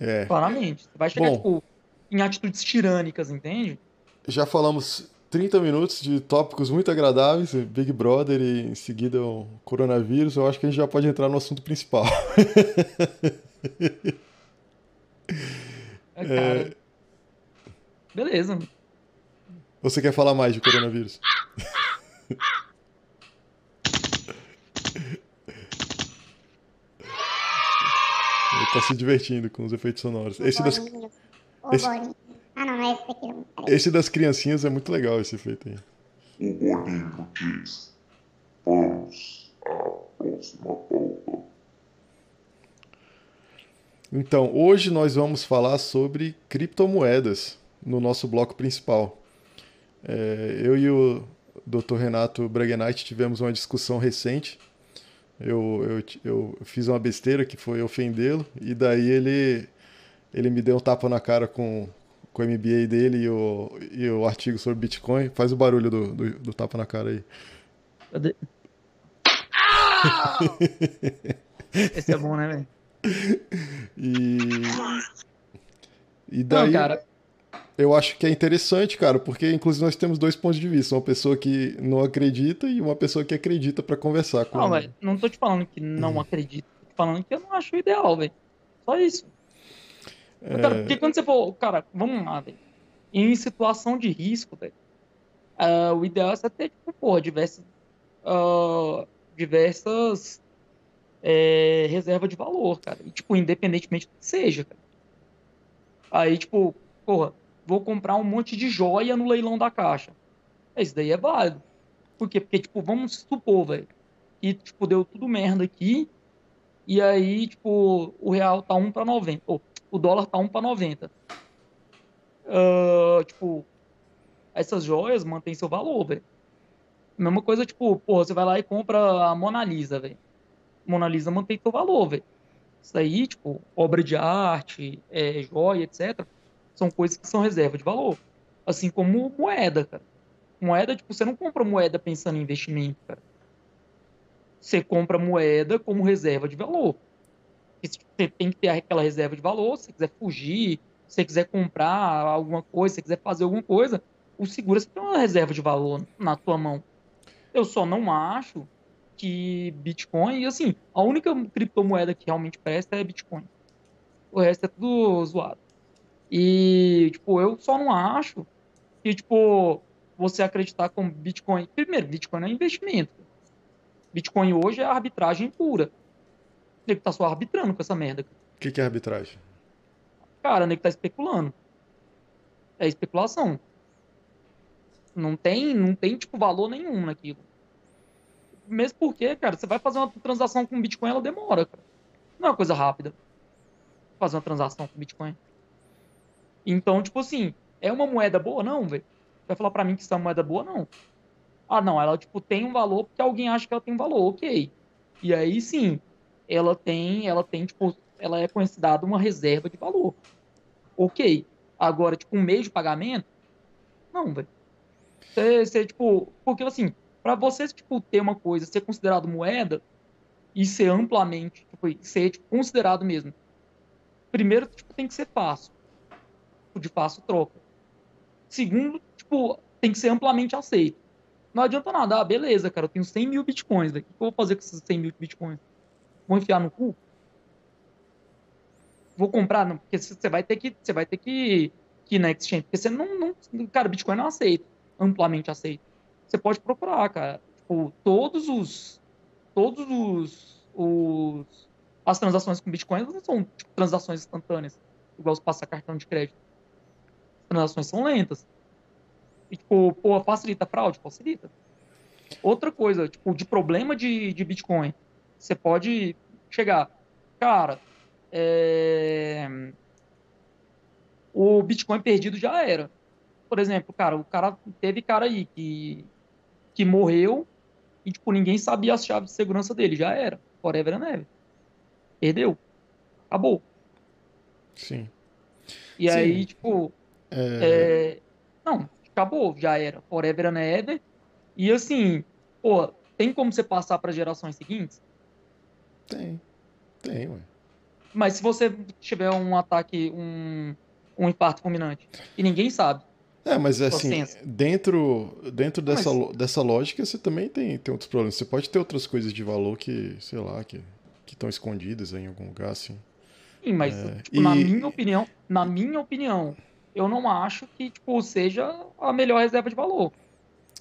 É. Claramente. Você vai chegar, Bom, tipo, em atitudes tirânicas, entende? Já falamos 30 minutos de tópicos muito agradáveis, Big Brother e em seguida o coronavírus. Eu acho que a gente já pode entrar no assunto principal. É, cara. É... Beleza. Você quer falar mais de coronavírus? Ele tá se divertindo com os efeitos sonoros. Esse das... Esse... Ah, não, não é esse daqui. Esse das criancinhas é muito legal, esse efeito aí. O Boninho diz: Vamos à próxima pauta. Então, hoje nós vamos falar sobre criptomoedas no nosso bloco principal. É, eu e o Dr. Renato Bragenite tivemos uma discussão recente. Eu, eu, eu fiz uma besteira que foi ofendê-lo, e daí ele, ele me deu um tapa na cara com, com o MBA dele e o, e o artigo sobre Bitcoin. Faz o barulho do, do, do tapa na cara aí. Cadê? Esse é bom, né, velho? E. E daí. Não, cara, eu acho que é interessante, cara, porque inclusive nós temos dois pontos de vista. Uma pessoa que não acredita e uma pessoa que acredita para conversar com Não, velho, não tô te falando que não hum. acredito. Tô te falando que eu não acho ideal, velho. Só isso. É... Cara, porque quando você for. Cara, vamos lá, velho. Em situação de risco, velho. Uh, o ideal é você ter, tipo, porra, diversas. Uh, diversas. É, reservas de valor, cara. E, tipo, independentemente do que seja, cara. Aí, tipo, porra, vou comprar um monte de joia no leilão da caixa. Isso daí é válido. Por quê? Porque, tipo, vamos supor, velho, que, tipo, deu tudo merda aqui, e aí, tipo, o real tá 1 para 90, ou o dólar tá 1 para 90. Uh, tipo, essas joias mantêm seu valor, velho. Mesma coisa, tipo, pô, você vai lá e compra a Mona Lisa, velho. Mona Lisa mantém seu valor, velho. Isso aí, tipo, obra de arte, é, joia, etc são coisas que são reserva de valor. Assim como moeda, cara. Moeda, tipo, você não compra moeda pensando em investimento, cara. Você compra moeda como reserva de valor. Você tem que ter aquela reserva de valor, se você quiser fugir, se você quiser comprar alguma coisa, se você quiser fazer alguma coisa, o seguro você tem uma reserva de valor na tua mão. Eu só não acho que Bitcoin, e assim, a única criptomoeda que realmente presta é Bitcoin. O resto é tudo zoado. E, tipo, eu só não acho que, tipo, você acreditar com Bitcoin. Primeiro, Bitcoin é investimento. Bitcoin hoje é arbitragem pura. O nego tá só arbitrando com essa merda. O que, que é arbitragem? Cara, o nego tá especulando. É especulação. Não tem, não tem, tipo, valor nenhum naquilo. Mesmo porque, cara, você vai fazer uma transação com Bitcoin, ela demora, cara. Não é uma coisa rápida. Fazer uma transação com Bitcoin. Então, tipo assim, é uma moeda boa? Não, velho. Vai falar para mim que isso é uma moeda boa? Não. Ah, não, ela, tipo, tem um valor porque alguém acha que ela tem um valor, ok. E aí, sim, ela tem, ela tem, tipo, ela é considerada uma reserva de valor. Ok. Agora, tipo, um meio de pagamento? Não, velho. Você, tipo, porque, assim, para você, tipo, ter uma coisa, ser considerado moeda e ser amplamente, tipo, ser tipo, considerado mesmo, primeiro, tipo, tem que ser fácil tipo de fácil troca. Segundo, tipo, tem que ser amplamente aceito. Não adianta nada, ah, beleza, cara, eu tenho 100 mil bitcoins, o que eu vou fazer com esses 100 mil bitcoins? Vou enfiar no cu? Vou comprar, não, porque você vai ter que, você vai ter que, que ir na exchange, porque você não, não, cara, Bitcoin não aceita, amplamente aceito. Você pode procurar, cara, tipo, todos os, todos os, os as transações com Bitcoin não são tipo, transações instantâneas, igual você passar cartão de crédito transações são lentas. E, tipo, pô, facilita a fraude? Facilita. Outra coisa, tipo, de problema de, de Bitcoin, você pode chegar, cara, é... o Bitcoin perdido já era. Por exemplo, cara, o cara teve cara aí que que morreu e, tipo, ninguém sabia as chaves de segurança dele. Já era. Forever and ever. Perdeu. Acabou. Sim. E Sim. aí, tipo. É... É... Não, acabou. Já era. Forever and ever. E assim, pô, tem como você passar para gerações seguintes? Tem. Tem, ué. Mas se você tiver um ataque, um, um infarto fulminante, e ninguém sabe. É, mas assim, dentro, dentro dessa, mas... dessa lógica, você também tem, tem outros problemas. Você pode ter outras coisas de valor que, sei lá, que estão escondidas em algum lugar, assim. Sim, mas é... tipo, e... na minha opinião, na minha opinião, eu não acho que tipo, seja a melhor reserva de valor.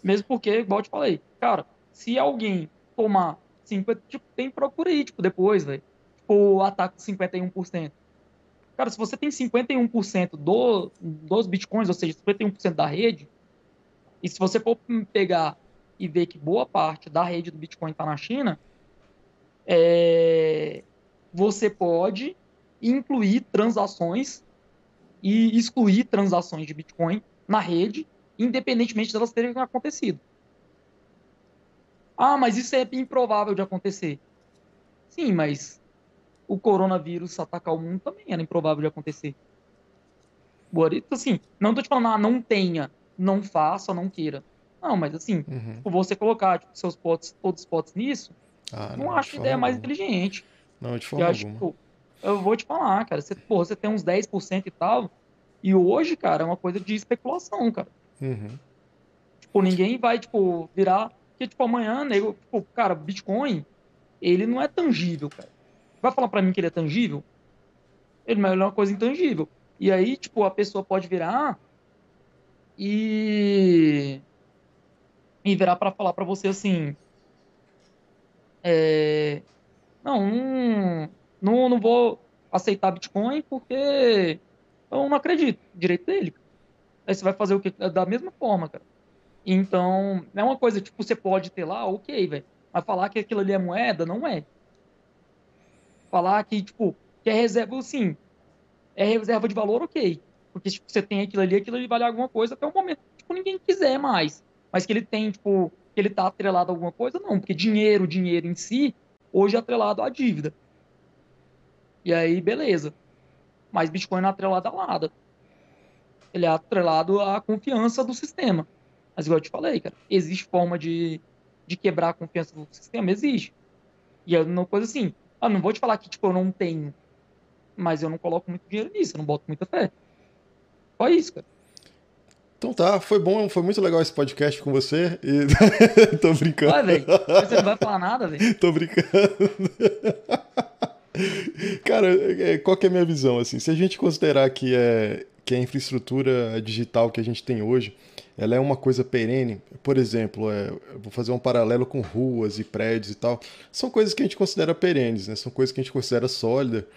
Mesmo porque, igual eu te falei, cara, se alguém tomar 50, tipo, tem procura aí, tipo, depois, velho. Tipo, ataque de 51%. Cara, se você tem 51% do, dos bitcoins, ou seja, 51% da rede, e se você for pegar e ver que boa parte da rede do Bitcoin está na China, é, você pode incluir transações e excluir transações de Bitcoin na rede, independentemente delas terem acontecido. Ah, mas isso é improvável de acontecer. Sim, mas o coronavírus atacar o mundo também era improvável de acontecer. Então, assim, não tô te falando, ah, não tenha, não faça, não queira. Não, mas assim, uhum. Tipo, você colocar tipo, seus potes, todos os potes nisso, ah, não, não acho ideia alguma. mais inteligente. Não, de forma eu alguma. Acho, tipo, eu vou te falar, cara, você, porra, você tem uns 10% e tal, e hoje, cara, é uma coisa de especulação, cara. Uhum. Tipo, ninguém vai, tipo, virar porque, tipo, amanhã, nego, tipo, cara, Bitcoin, ele não é tangível, cara. Vai falar para mim que ele é tangível? Ele é uma coisa intangível. E aí, tipo, a pessoa pode virar e e virar para falar para você assim, é, não, não, não vou aceitar Bitcoin porque eu não acredito direito dele. Aí você vai fazer o que da mesma forma, cara. Então, é uma coisa, tipo, você pode ter lá, ok, velho. Mas falar que aquilo ali é moeda, não é. Falar que, tipo, que é reserva, sim. É reserva de valor, ok. Porque, tipo, você tem aquilo ali, aquilo ali vale alguma coisa até o momento tipo, ninguém quiser mais. Mas que ele tem, tipo, que ele tá atrelado a alguma coisa, não. Porque dinheiro, dinheiro em si, hoje é atrelado à dívida. E aí, beleza. Mas Bitcoin não é atrelado a nada. Ele é atrelado à confiança do sistema. Mas igual eu te falei, cara, existe forma de, de quebrar a confiança do sistema? Existe. E é uma coisa assim, ah, não vou te falar que, tipo, eu não tenho, mas eu não coloco muito dinheiro nisso, eu não boto muita fé. Só isso, cara. Então tá, foi bom, foi muito legal esse podcast com você. E... Tô brincando. Vai, velho. Você não vai falar nada, velho. Tô brincando. Cara, é, qual que é a minha visão? Assim, se a gente considerar que, é, que a infraestrutura digital que a gente tem hoje ela é uma coisa perene. Por exemplo, é, vou fazer um paralelo com ruas e prédios e tal. São coisas que a gente considera perenes, né? São coisas que a gente considera sólida.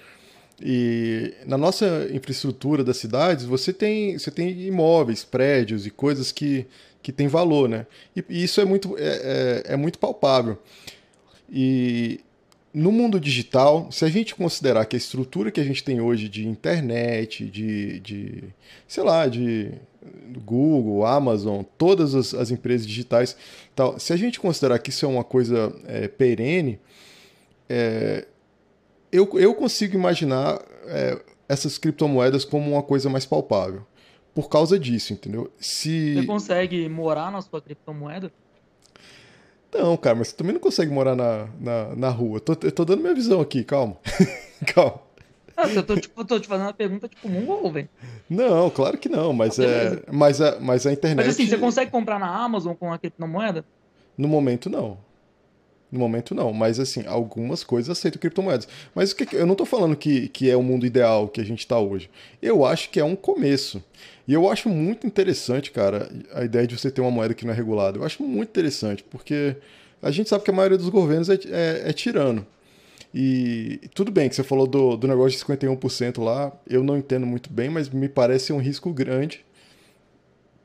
E na nossa infraestrutura das cidades, você tem, você tem imóveis, prédios e coisas que, que têm valor, né? E, e isso é muito, é, é, é muito palpável. E no mundo digital, se a gente considerar que a estrutura que a gente tem hoje de internet, de, de sei lá, de Google, Amazon, todas as, as empresas digitais, tal, se a gente considerar que isso é uma coisa é, perene, é, eu, eu consigo imaginar é, essas criptomoedas como uma coisa mais palpável. Por causa disso, entendeu? Se... Você consegue morar na sua criptomoeda? Não, cara, mas você também não consegue morar na, na, na rua. Eu tô, eu tô dando minha visão aqui, calma. calma. Eu tô, tipo, tô te fazendo uma pergunta tipo mongol, velho. Não, claro que não, mas, ah, é, mas, a, mas a internet. Mas assim, você consegue comprar na Amazon com a criptomoeda? No momento, não. No momento, não. Mas, assim, algumas coisas aceitam criptomoedas. Mas o que, eu não tô falando que, que é o mundo ideal que a gente tá hoje. Eu acho que é um começo. E eu acho muito interessante, cara, a ideia de você ter uma moeda que não é regulada. Eu acho muito interessante, porque a gente sabe que a maioria dos governos é, é, é tirano. E tudo bem que você falou do, do negócio de 51% lá, eu não entendo muito bem, mas me parece um risco grande.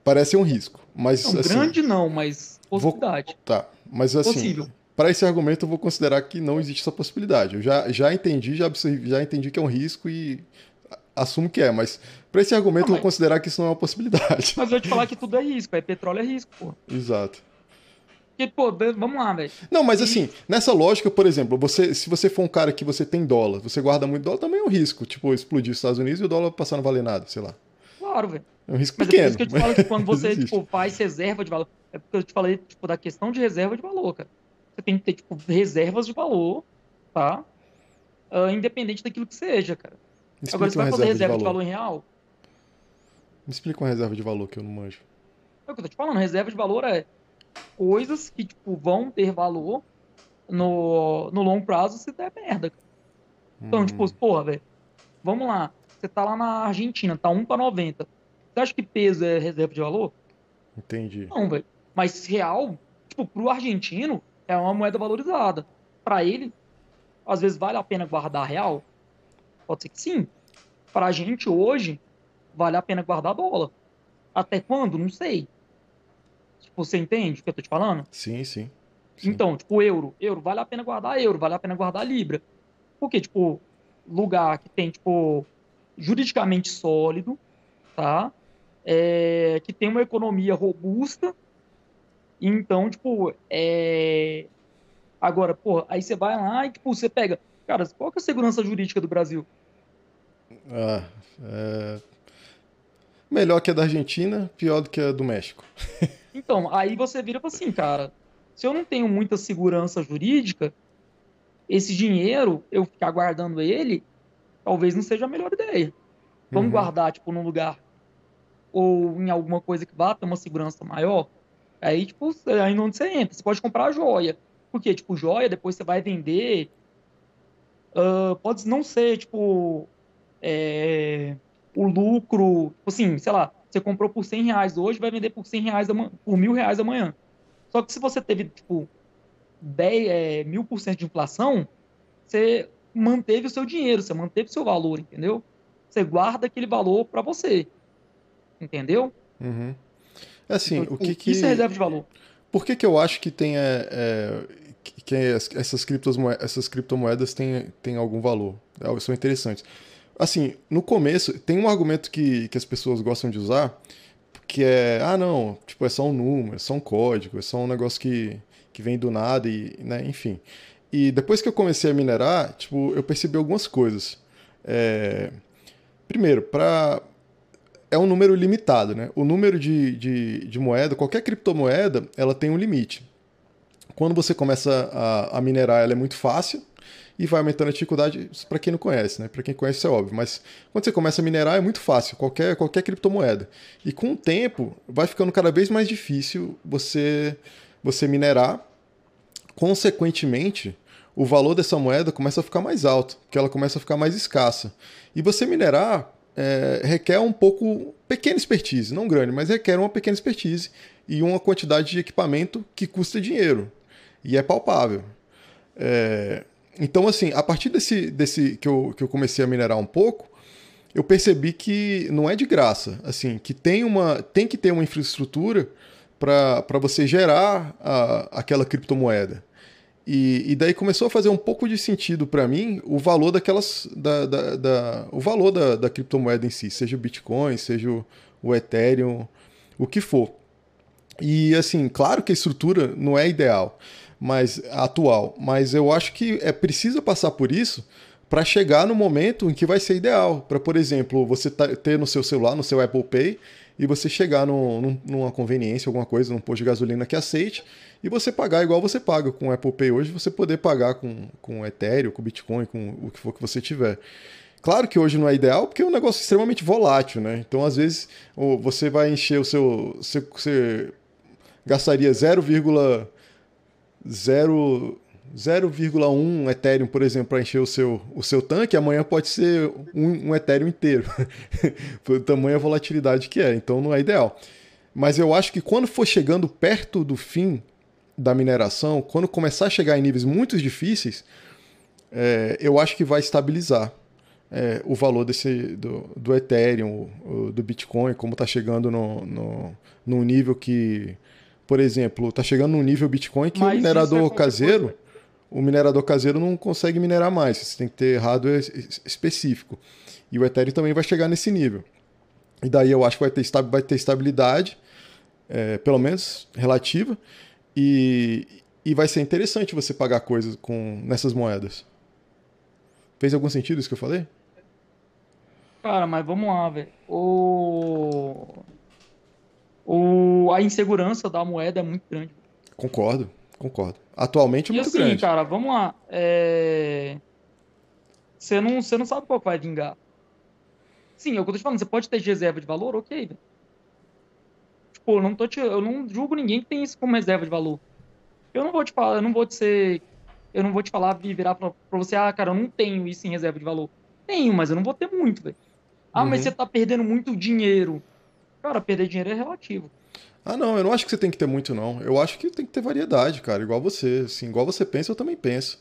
Parece um risco, mas não, assim, grande não, mas possibilidade. Vou, tá, mas assim, para esse argumento eu vou considerar que não existe essa possibilidade. Eu já, já entendi, já, já entendi que é um risco e assumo que é, mas para esse argumento não, mas... eu vou considerar que isso não é uma possibilidade. Mas eu vou te falar que tudo é risco, é petróleo é risco, pô. Exato. Porque, pô, vamos lá, velho. Não, mas assim, nessa lógica, por exemplo, você, se você for um cara que você tem dólar, você guarda muito dólar, também é um risco. Tipo, explodir os Estados Unidos e o dólar passar a não valer nada, sei lá. Claro, velho. É um risco mas pequeno. É por isso que eu te falo que quando você tipo, faz reserva de valor. É porque eu te falei tipo, da questão de reserva de valor, cara. Você tem que ter, tipo, reservas de valor, tá? Uh, independente daquilo que seja, cara. Agora, você vai fazer reserva de valor. de valor em real? Me explica uma reserva de valor que eu não manjo. É o que eu tô te falando, reserva de valor é coisas que, tipo, vão ter valor no, no longo prazo se der merda. Então, hum. tipo, porra, velho, vamos lá. Você tá lá na Argentina, tá 1 para 90. Você acha que peso é reserva de valor? Entendi. Não, velho. Mas real, tipo, pro argentino, é uma moeda valorizada. Para ele, às vezes vale a pena guardar real? Pode ser que sim. Pra gente hoje, vale a pena guardar dólar. Até quando? Não sei. Você entende o que eu tô te falando? Sim, sim, sim. Então, tipo, euro. Euro, vale a pena guardar euro, vale a pena guardar libra. Porque, tipo, lugar que tem, tipo, juridicamente sólido, tá? É, que tem uma economia robusta. Então, tipo, é... Agora, pô, aí você vai lá e, tipo, você pega... Cara, qual que é a segurança jurídica do Brasil? Ah, é... Melhor que a da Argentina, pior do que a do México. Então, aí você vira para assim, cara, se eu não tenho muita segurança jurídica, esse dinheiro, eu ficar guardando ele, talvez não seja a melhor ideia. Vamos uhum. guardar, tipo, num lugar ou em alguma coisa que vá ter uma segurança maior. Aí, tipo, aí onde você entra. Você pode comprar joia. Porque, tipo, joia, depois você vai vender. Uh, pode não ser, tipo, é, o lucro, tipo assim, sei lá, você comprou por 100 reais hoje, vai vender por 100 reais, por mil reais amanhã. Só que se você teve, tipo, 10, é, mil por cento de inflação, você manteve o seu dinheiro, você manteve o seu valor, entendeu? Você guarda aquele valor para você, entendeu? Uhum. É assim, então, o que que... Isso é reserva de valor. Por que que eu acho que tem, é, é que essas, criptomoedas, essas criptomoedas têm, têm algum valor? São interessantes. Assim, no começo, tem um argumento que, que as pessoas gostam de usar, que é, ah, não, tipo, é só um número, é só um código, é só um negócio que, que vem do nada e, né, enfim. E depois que eu comecei a minerar, tipo, eu percebi algumas coisas. É... Primeiro, para é um número limitado, né? O número de, de, de, moeda, qualquer criptomoeda, ela tem um limite. Quando você começa a, a minerar, ela é muito fácil, e vai aumentando a dificuldade para quem não conhece, né? Para quem conhece é óbvio, mas quando você começa a minerar é muito fácil, qualquer, qualquer criptomoeda. E com o tempo vai ficando cada vez mais difícil você você minerar. Consequentemente, o valor dessa moeda começa a ficar mais alto, porque ela começa a ficar mais escassa. E você minerar é, requer um pouco pequena expertise, não grande, mas requer uma pequena expertise e uma quantidade de equipamento que custa dinheiro e é palpável. É, então, assim, a partir desse, desse que, eu, que eu comecei a minerar um pouco, eu percebi que não é de graça, assim, que tem, uma, tem que ter uma infraestrutura para você gerar a, aquela criptomoeda. E, e, daí começou a fazer um pouco de sentido para mim o valor daquelas. Da, da, da, o valor da, da criptomoeda em si, seja o Bitcoin, seja o, o Ethereum, o que for. E assim, claro que a estrutura não é ideal mas atual. Mas eu acho que é preciso passar por isso para chegar no momento em que vai ser ideal. Para, por exemplo, você tá, ter no seu celular, no seu Apple Pay, e você chegar no, numa conveniência, alguma coisa, num posto de gasolina que aceite, e você pagar igual você paga com o Apple Pay hoje, você poder pagar com, com Ethereum, com Bitcoin, com o que for que você tiver. Claro que hoje não é ideal, porque é um negócio extremamente volátil, né? Então, às vezes, você vai encher o seu. Você, você gastaria 0, 0,1 Ethereum, por exemplo, para encher o seu, o seu tanque, amanhã pode ser um, um Ethereum inteiro. Pelo tamanho a volatilidade que é, então não é ideal. Mas eu acho que quando for chegando perto do fim da mineração, quando começar a chegar em níveis muito difíceis, é, eu acho que vai estabilizar é, o valor desse, do, do Ethereum, do Bitcoin, como está chegando no, no, no nível que por exemplo, está chegando num nível Bitcoin que Mas o minerador é caseiro, o minerador caseiro não consegue minerar mais. Você tem que ter hardware específico. E o Ethereum também vai chegar nesse nível. E daí eu acho que vai ter, vai ter estabilidade, é, pelo menos relativa. E, e vai ser interessante você pagar coisas com nessas moedas. Fez algum sentido isso que eu falei? Cara, mas vamos lá, velho. O... o... A insegurança da moeda é muito grande. Concordo, concordo. Atualmente é e muito assim, grande. cara, vamos lá. É... Você, não, você não sabe qual vai vingar. Sim, é o que eu tô te falando. Você pode ter reserva de valor, ok, velho. Tipo, eu não, tô te... eu não julgo ninguém que tem isso como reserva de valor. Eu não vou te falar, eu não vou te ser. Eu não vou te falar e virar pra, pra você, ah, cara, eu não tenho isso em reserva de valor. Tenho, mas eu não vou ter muito, velho. Ah, uhum. mas você tá perdendo muito dinheiro. Cara, perder dinheiro é relativo. Ah, não, eu não acho que você tem que ter muito, não. Eu acho que tem que ter variedade, cara. Igual você. Assim, igual você pensa, eu também penso.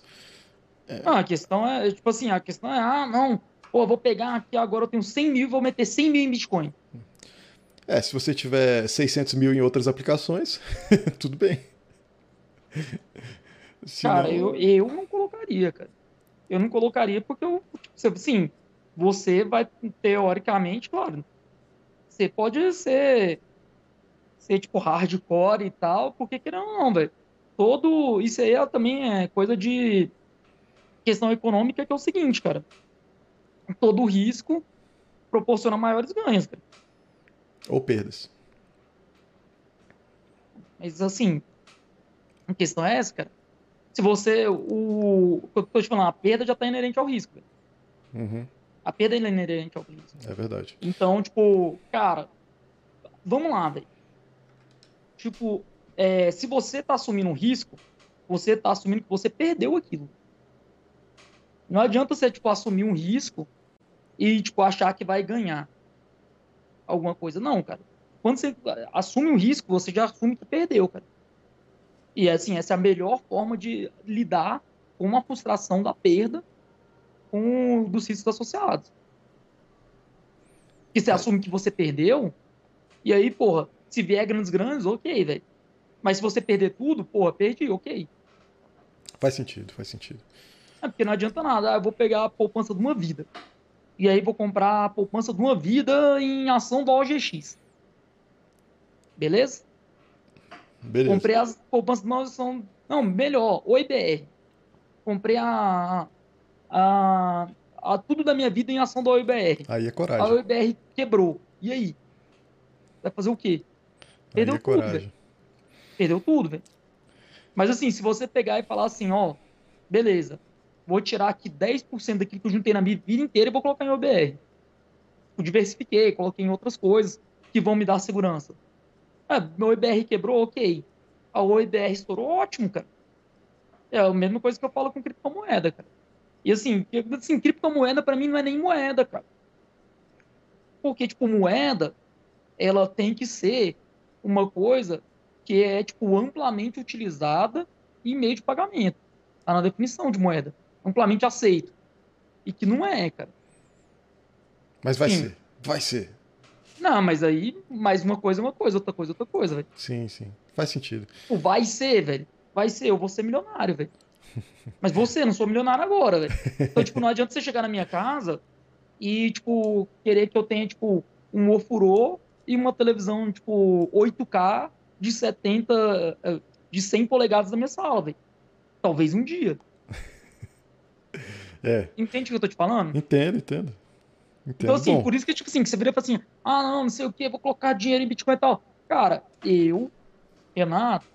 É... Ah, a questão é, tipo assim, a questão é, ah, não, pô, vou pegar aqui agora, eu tenho 100 mil vou meter 100 mil em Bitcoin. É, se você tiver 600 mil em outras aplicações, tudo bem. Cara, eu, eu não colocaria, cara. Eu não colocaria porque eu, tipo, assim, você vai, teoricamente, claro, você pode ser, ser tipo, hardcore e tal, porque querendo ou não, velho. Todo, isso aí é, também é coisa de questão econômica, que é o seguinte, cara. Todo risco proporciona maiores ganhos, cara. Ou perdas. Mas, assim, a questão é essa, cara. Se você, o, o que eu tô te falando, a perda já tá inerente ao risco, velho. Uhum. A perda é inerente ao risco. É verdade. Então, tipo, cara, vamos lá, velho. Tipo, é, se você tá assumindo um risco, você tá assumindo que você perdeu aquilo. Não adianta você, tipo, assumir um risco e, tipo, achar que vai ganhar alguma coisa. Não, cara. Quando você assume um risco, você já assume que perdeu, cara. E, assim, essa é a melhor forma de lidar com uma frustração da perda com dos riscos associados. E você é. assume que você perdeu, e aí, porra, se vier grandes grandes, ok, velho. Mas se você perder tudo, porra, perdi, ok. Faz sentido, faz sentido. É porque não adianta nada, ah, eu vou pegar a poupança de uma vida. E aí vou comprar a poupança de uma vida em ação do OGX. Beleza? Beleza. Comprei as poupanças de uma ação. Não, melhor, o IBR. Comprei a, a, a tudo da minha vida em ação da OIBR. Aí é coragem. A OIBR quebrou. E aí? Vai fazer o quê? Perdeu é tudo, velho. Perdeu tudo, velho. Mas assim, se você pegar e falar assim, ó, beleza, vou tirar aqui 10% daquilo que eu juntei na minha vida inteira e vou colocar em OBR. Eu diversifiquei, coloquei em outras coisas que vão me dar segurança. Ah, meu OIBR quebrou, ok. A OIBR estourou, ótimo, cara. É a mesma coisa que eu falo com criptomoeda, cara. E assim, assim criptomoeda para mim não é nem moeda, cara. Porque, tipo, moeda, ela tem que ser uma coisa que é, tipo, amplamente utilizada em meio de pagamento. Tá na definição de moeda. Amplamente aceito. E que não é, cara. Mas vai sim. ser. Vai ser. Não, mas aí, mais uma coisa é uma coisa, outra coisa é outra coisa, velho. Sim, sim. Faz sentido. Tipo, vai ser, velho. Vai ser, eu vou ser milionário, velho. Mas você, não sou milionário agora, velho. Então, tipo, não adianta você chegar na minha casa e, tipo, querer que eu tenha, tipo, um ofurô e uma televisão, tipo, 8K de 70, eh, de 100 polegadas na minha sala, velho. Talvez um dia. É. Entende o que eu tô te falando? Entendo, entendo. entendo. Então, assim, Bom. por isso que, tipo assim, que você vira e fala assim, ah, não, não sei o que, vou colocar dinheiro em Bitcoin e tal. Cara, eu, Renato,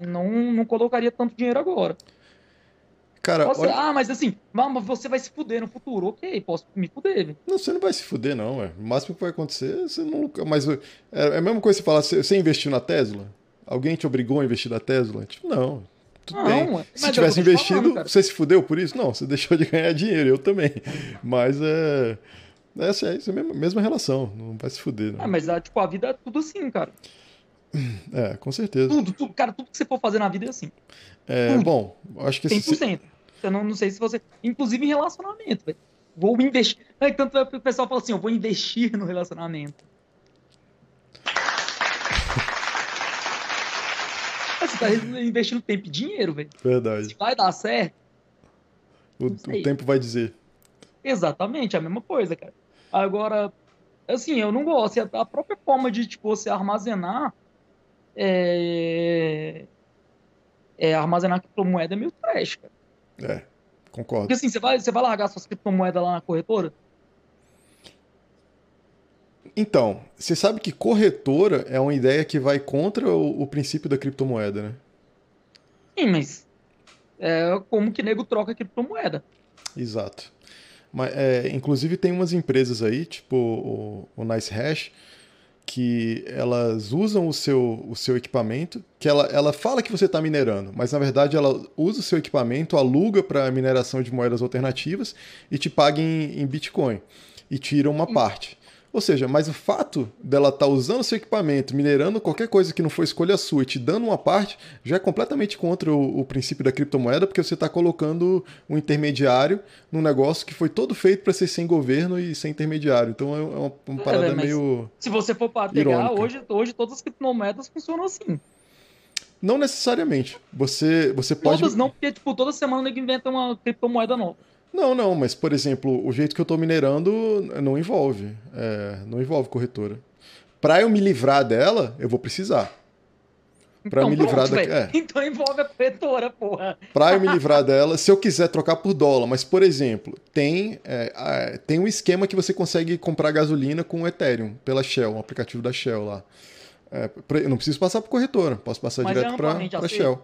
não, não colocaria tanto dinheiro agora. Cara, olha... Ah, mas assim, você vai se fuder no futuro. Ok, posso me fuder. Véio. Não, você não vai se fuder, não. Ué. O máximo que vai acontecer, você não. Mas é, é a mesma coisa você falar, você investiu na Tesla? Alguém te obrigou a investir na Tesla? Tipo, não. Tudo não, bem. Se é tivesse investido, falando, você se fudeu por isso? Não, você deixou de ganhar dinheiro, eu também. Mas é. Essa é, é a mesma, mesma relação, não vai se fuder. Não. É, mas tipo, a vida é tudo assim, cara. É, com certeza. Tudo, tudo, cara, tudo que você for fazer na vida é assim. É, tudo. bom, acho que... 100%. Eu não, não sei se você... Inclusive em relacionamento, velho. Vou investir... É, tanto é que o pessoal fala assim, eu vou investir no relacionamento. você tá investindo tempo e dinheiro, velho. Verdade. Se vai dar certo... O, o tempo vai dizer. Exatamente, a mesma coisa, cara. Agora, assim, eu não gosto. A própria forma de, tipo, você armazenar é, é, armazenar criptomoeda é meio trash, cara. É, concordo. Porque assim, você vai, você vai largar suas criptomoedas lá na corretora? Então, você sabe que corretora é uma ideia que vai contra o, o princípio da criptomoeda, né? Sim, mas é como que nego troca criptomoeda. Exato. Mas, é, inclusive tem umas empresas aí, tipo o, o Nice Hash, que elas usam o seu, o seu equipamento, que ela, ela fala que você está minerando, mas na verdade ela usa o seu equipamento, aluga para mineração de moedas alternativas e te paga em, em Bitcoin e tira uma parte. Ou seja, mas o fato dela estar tá usando seu equipamento, minerando qualquer coisa que não for escolha sua e te dando uma parte, já é completamente contra o, o princípio da criptomoeda, porque você está colocando um intermediário num negócio que foi todo feito para ser sem governo e sem intermediário. Então é uma, uma é, parada é, meio. Se você for pegar, hoje, hoje todas as criptomoedas funcionam assim. Não necessariamente. Você, você pode. Todas não, porque tipo, toda semana ele inventa uma criptomoeda nova. Não, não, mas por exemplo, o jeito que eu estou minerando não envolve. É, não envolve corretora. Para eu me livrar dela, eu vou precisar. Pra então, me pronto, livrar da... é. Então envolve a corretora, porra. Pra eu me livrar dela, se eu quiser trocar por dólar, mas, por exemplo, tem, é, tem um esquema que você consegue comprar gasolina com o Ethereum, pela Shell, um aplicativo da Shell lá. É, eu não preciso passar por corretora, posso passar mas direto é para Shell.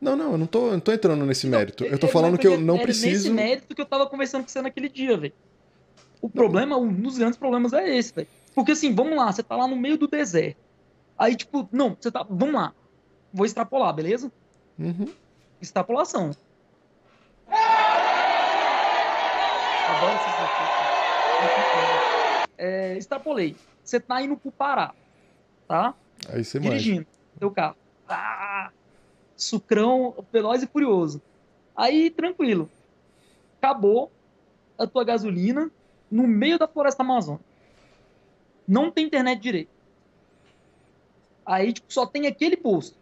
Não, não, eu não tô, não tô entrando nesse não, mérito. Eu tô é, falando que eu não é preciso. É nesse mérito que eu tava conversando com você naquele dia, velho. O problema, um dos grandes problemas é esse, velho. Porque assim, vamos lá, você tá lá no meio do deserto. Aí, tipo, não, você tá. Vamos lá. Vou extrapolar, beleza? Uhum. Extrapolação. É, extrapolei. Você tá indo pro Pará, tá? Aí você Dirigindo manja. teu carro. Ah, sucrão, veloz e furioso. Aí, tranquilo. Acabou a tua gasolina no meio da floresta amazônica. Não tem internet direito. Aí, tipo, só tem aquele posto.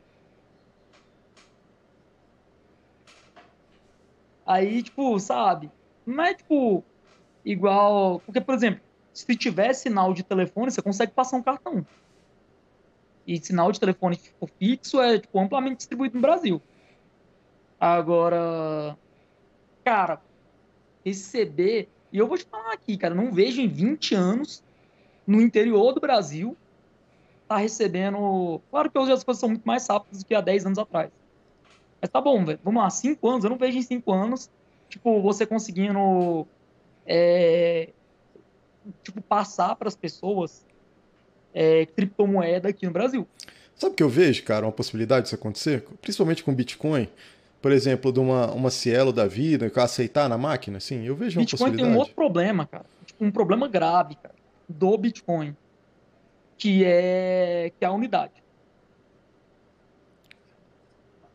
Aí, tipo, sabe? Não é, tipo, igual... Porque, por exemplo, se tiver sinal de telefone, você consegue passar um cartão. E sinal de telefone tipo, fixo é tipo, amplamente distribuído no Brasil. Agora, cara, receber. E eu vou te falar aqui, cara, não vejo em 20 anos no interior do Brasil tá recebendo. Claro que hoje as coisas são muito mais rápidas do que há 10 anos atrás. Mas tá bom, velho. Vamos lá, 5 anos, eu não vejo em 5 anos, tipo, você conseguindo. É, tipo, passar para as pessoas é, criptomoeda aqui no Brasil. Sabe o que eu vejo, cara, uma possibilidade disso acontecer? Principalmente com Bitcoin. Por exemplo, de uma, uma Cielo da vida, que aceitar na máquina, assim, eu vejo uma Bitcoin possibilidade. tem um outro problema, cara. Tipo, um problema grave, cara, do Bitcoin, que é, que é a unidade.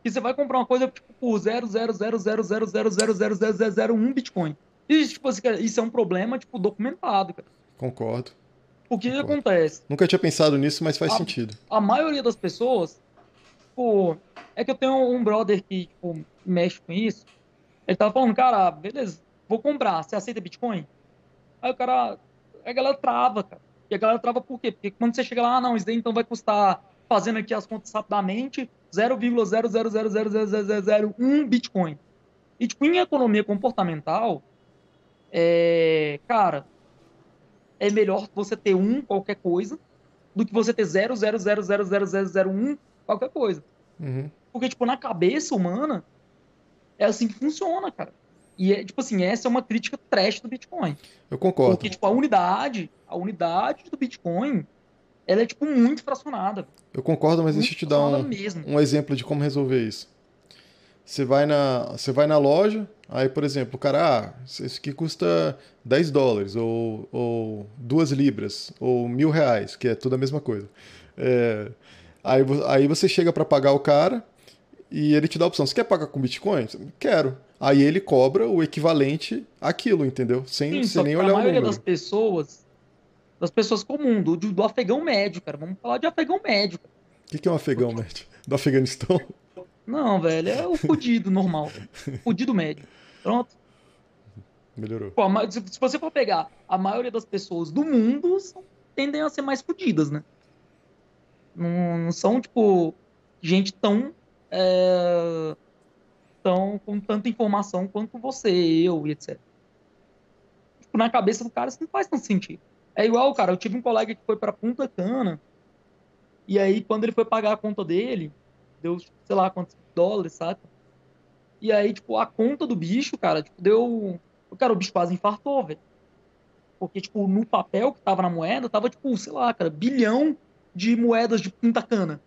E você vai comprar uma coisa tipo, por 0,00000000001 Bitcoin. E, tipo, isso é um problema, tipo, documentado, cara. Concordo. O que, que acontece? Nunca tinha pensado nisso, mas faz a, sentido. A maioria das pessoas, tipo, é que eu tenho um brother que tipo, mexe com isso. Ele tava falando, cara, beleza, vou comprar, você aceita Bitcoin? Aí o cara, a galera trava, cara. E a galera trava por quê? Porque quando você chega lá, ah, não, isso daí então vai custar, fazendo aqui as contas rapidamente, 0,0000001 Bitcoin. E, tipo, em economia comportamental, é, cara, é melhor você ter um qualquer coisa do que você ter 0,0000001 qualquer coisa. Uhum. Porque, tipo, na cabeça humana, é assim que funciona, cara. E, é, tipo assim, essa é uma crítica trash do Bitcoin. Eu concordo. Porque, tipo, a unidade, a unidade do Bitcoin, ela é, tipo, muito fracionada. Eu concordo, mas muito deixa eu te dar um, um exemplo de como resolver isso. Você vai na, você vai na loja, aí, por exemplo, o cara, ah, isso aqui custa 10 dólares, ou, ou 2 libras, ou mil reais, que é tudo a mesma coisa. É, aí, aí você chega para pagar o cara e ele te dá a opção: você quer pagar com Bitcoin? Quero. Aí ele cobra o equivalente àquilo, entendeu? Sem, Sim, sem nem olhar o número. A maioria das pessoas, das pessoas comuns, do, do afegão médio, cara. Vamos falar de afegão médio. O que, que é um afegão médio? Do Afeganistão? Não, velho, é o fudido normal. Fudido médio. Pronto. Melhorou. Pô, se você for pegar a maioria das pessoas do mundo, tendem a ser mais fudidas, né? Não, não são, tipo, gente tão. É, tão com tanta informação quanto você, eu e etc. Tipo, na cabeça do cara isso não faz tanto sentido. É igual, cara, eu tive um colega que foi para Punta Cana, e aí quando ele foi pagar a conta dele, deu, sei lá, quantos dólares, sabe? E aí, tipo, a conta do bicho, cara, tipo, deu. Cara, o bicho quase infartou, velho. Porque, tipo, no papel que tava na moeda, tava, tipo, sei lá, cara, bilhão de moedas de Punta Cana.